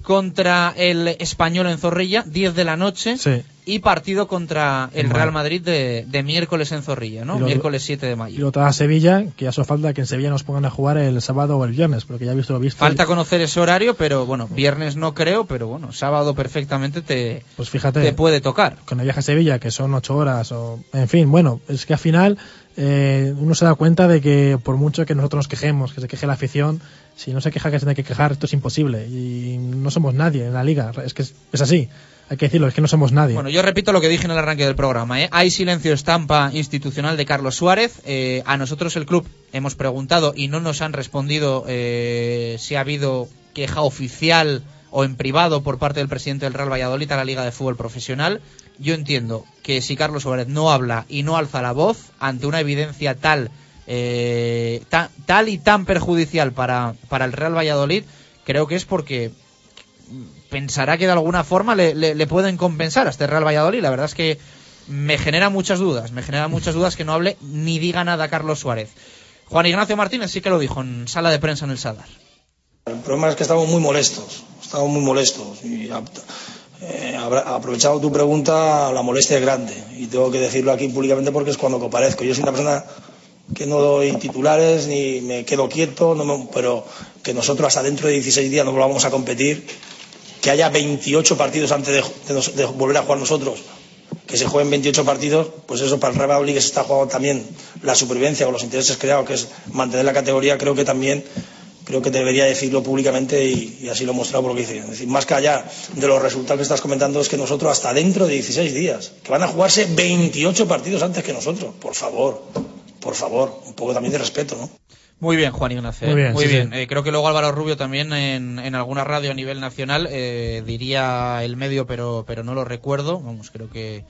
contra el Español en Zorrilla, 10 de la noche, Sí. y partido contra el. Real Madrid de, de miércoles en Zorrilla, ¿no? Y lo- Miércoles 7 de Y mayo. luego toda Sevilla, que ya solo falta que en Sevilla nos pongan a jugar el sábado o el viernes, porque ya he visto lo visto. Falta conocer ese horario, pero bueno, viernes no creo, pero bueno, sábado perfectamente te, Pues fíjate. te puede tocar. Con el viaje a Sevilla, que son ocho horas, o en fin, bueno, es que al final eh, uno se da cuenta de que por mucho que nosotros nos quejemos, que se queje la afición, si no se queja que se tiene que quejar, esto es imposible. Y no somos nadie en la liga, es que es, así. Hay que decirlo, es que no somos nadie. Bueno, yo repito lo que dije en el arranque del programa. ¿eh? Hay silencio estampa institucional de Carlos Suárez. Eh, a nosotros el club hemos preguntado y no nos han respondido eh, si ha habido queja oficial o en privado por parte del presidente del Real Valladolid a la Liga de Fútbol Profesional. Yo entiendo que si Carlos Suárez no habla y no alza la voz ante una evidencia tal, eh, ta- tal y tan perjudicial para, para el Real Valladolid, creo que es porque pensará que de alguna forma le, le- pueden compensar a este Real Valladolid. La verdad es que me genera muchas dudas, me genera muchas dudas que no hable ni diga nada Carlos Suárez. Juan Ignacio Martínez sí que lo dijo en sala de prensa en el Sadar. El problema es que estamos muy molestos, estamos muy molestos. Y a- eh, aprovechando tu pregunta, la molestia es grande. Y tengo que decirlo aquí públicamente porque es cuando comparezco. Yo soy una persona que no doy titulares ni me quedo quieto, pero que nosotros hasta dentro de 16 días no volvamos a competir, que haya 28 partidos antes de, de de volver a jugar nosotros, que se jueguen 28 partidos, pues eso para el Real Valladolid que se está jugando también la supervivencia con los intereses creados, que es mantener la categoría, creo que también creo que debería decirlo públicamente y, y así lo he mostrado por lo que hice. Es decir, más que allá de los resultados que estás comentando, es que nosotros hasta dentro de 16 días, que van a jugarse 28 partidos antes que nosotros. Por favor, por favor, un poco también de respeto, ¿no? Muy bien, Juan Ignacio. Muy bien, sí, sí. Eh, creo que luego Álvaro Rubio también en, en alguna radio a nivel nacional eh, diría el medio, pero, pero no lo recuerdo. Vamos, creo que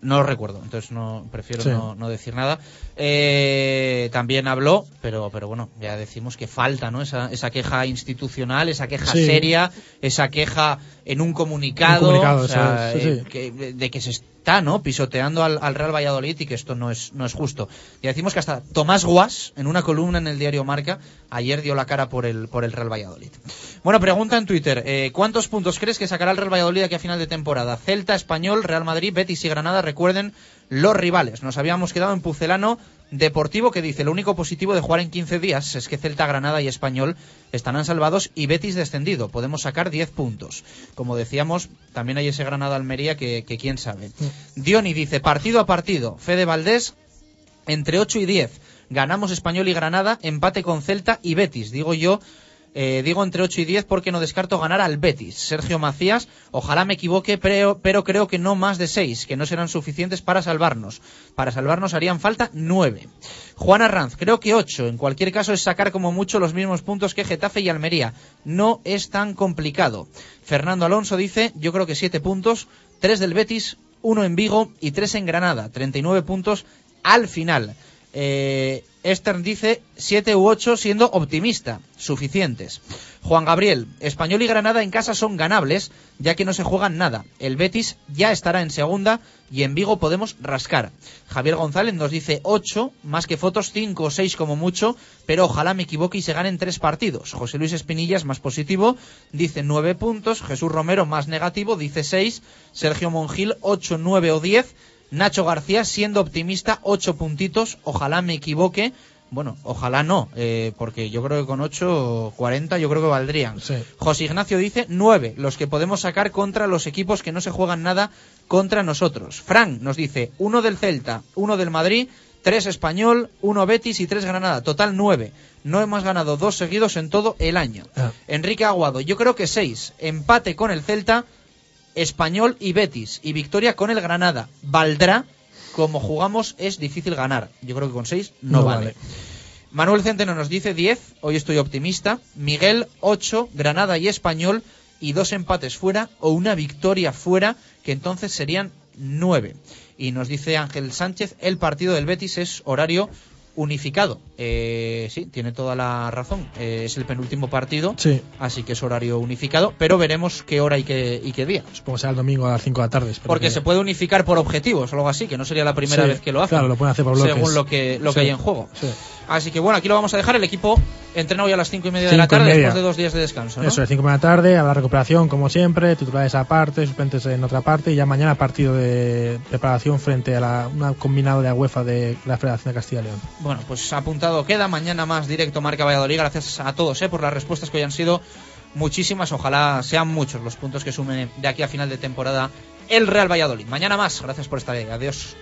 no lo recuerdo, entonces no prefiero Sí. no, no decir nada. Eh, también habló, pero, pero bueno, ya decimos que falta, ¿no? Esa, esa queja institucional, esa queja Sí. seria, esa queja en un comunicado, Un comunicado, o sea, eh, sí. que- de que se está, ¿no? Pisoteando al, al Real Valladolid y que esto no es, no es justo. Ya decimos que hasta Tomás Guas, en una columna en el diario Marca, ayer dio la cara por el, por el Real Valladolid. Bueno, pregunta en Twitter, eh, ¿cuántos puntos crees que sacará el Real Valladolid aquí a final de temporada? Celta, Español, Real Madrid, Betis y Granada, recuerden los rivales. Nos habíamos quedado en Pucelano Deportivo que dice, lo único positivo de jugar en 15 días es que Celta, Granada y Español estarán salvados y Betis descendido. Podemos sacar 10 puntos. Como decíamos, también hay ese Granada Almería que, que quién sabe. Diony dice, partido a partido, Fede Valdés entre 8 y 10. Ganamos Español y Granada, empate con Celta y Betis. Digo yo, eh, digo entre 8 y 10 porque no descarto ganar al Betis. Sergio Macías, ojalá me equivoque, pero, pero creo que no más de 6, que no serán suficientes para salvarnos. Para salvarnos harían falta 9. Juan Arranz, creo que 8. En cualquier caso es sacar como mucho los mismos puntos que Getafe y Almería. No es tan complicado. Fernando Alonso dice, yo creo que 7 puntos, 3 del Betis, 1 en Vigo y 3 en Granada. 39 puntos al final. Eh, dice 7 u 8 siendo optimista, suficientes. Juan Gabriel, Español y Granada en casa son ganables, ya que no se juegan nada. El Betis ya estará en segunda y en Vigo podemos rascar. Javier González nos dice 8, más que fotos 5 o 6 como mucho, pero ojalá me equivoque y se ganen tres partidos. José Luis Espinilla es más positivo, dice 9 puntos. Jesús Romero más negativo, dice 6. Sergio Mongil 8, 9 o 10. Nacho García, siendo optimista, 8 puntitos. Ojalá me equivoque. Bueno, ojalá no, eh, porque yo creo que con 8, 40 yo creo que valdrían. José Ignacio dice 9, los que podemos sacar contra los equipos que no se juegan nada contra nosotros. Frank nos dice 1 del Celta, 1 del Madrid, 3 Español, 1 Betis y 3 Granada. Total 9. No hemos ganado dos seguidos en todo el año. Enrique Aguado, yo creo que 6. Empate con el Celta, Español y Betis. Y victoria con el Granada. Valdrá, como jugamos es difícil ganar. Yo creo que con 6 no, No vale. vale. Manuel Centeno nos dice 10, hoy estoy optimista. Miguel 8, Granada y Español y dos empates fuera o una victoria fuera, que entonces serían 9. Y nos dice Ángel Sánchez, el partido del Betis es horario unificado. Eh, sí, tiene toda la razón. Eh, es el penúltimo partido, Sí. así que es horario unificado, pero veremos qué hora y qué, y qué día. Supongo que será el domingo a las 5 de la tarde. Porque que- se puede unificar por objetivos o algo así, que no sería la primera Sí, vez que lo hacen. claro, lo pueden hacer por bloques. Según lo que, lo que hay en juego. Sí. Así que bueno, aquí lo vamos a dejar. El equipo entrena hoy a las cinco y media de la Cinco tarde después de dos días de descanso. ¿no? Eso, de 5 de la tarde, habrá recuperación como siempre, titulares aparte, suplentes en otra parte y ya mañana partido de preparación frente a la, una combinado de la UEFA de la Federación de Castilla y León. Bueno, pues apuntado queda. Mañana más directo Marca Valladolid. Gracias a todos eh, por las respuestas que hoy han sido muchísimas. Ojalá sean muchos los puntos que sumen de aquí a final de temporada el Real Valladolid. Mañana más. Gracias por estar ahí. Adiós.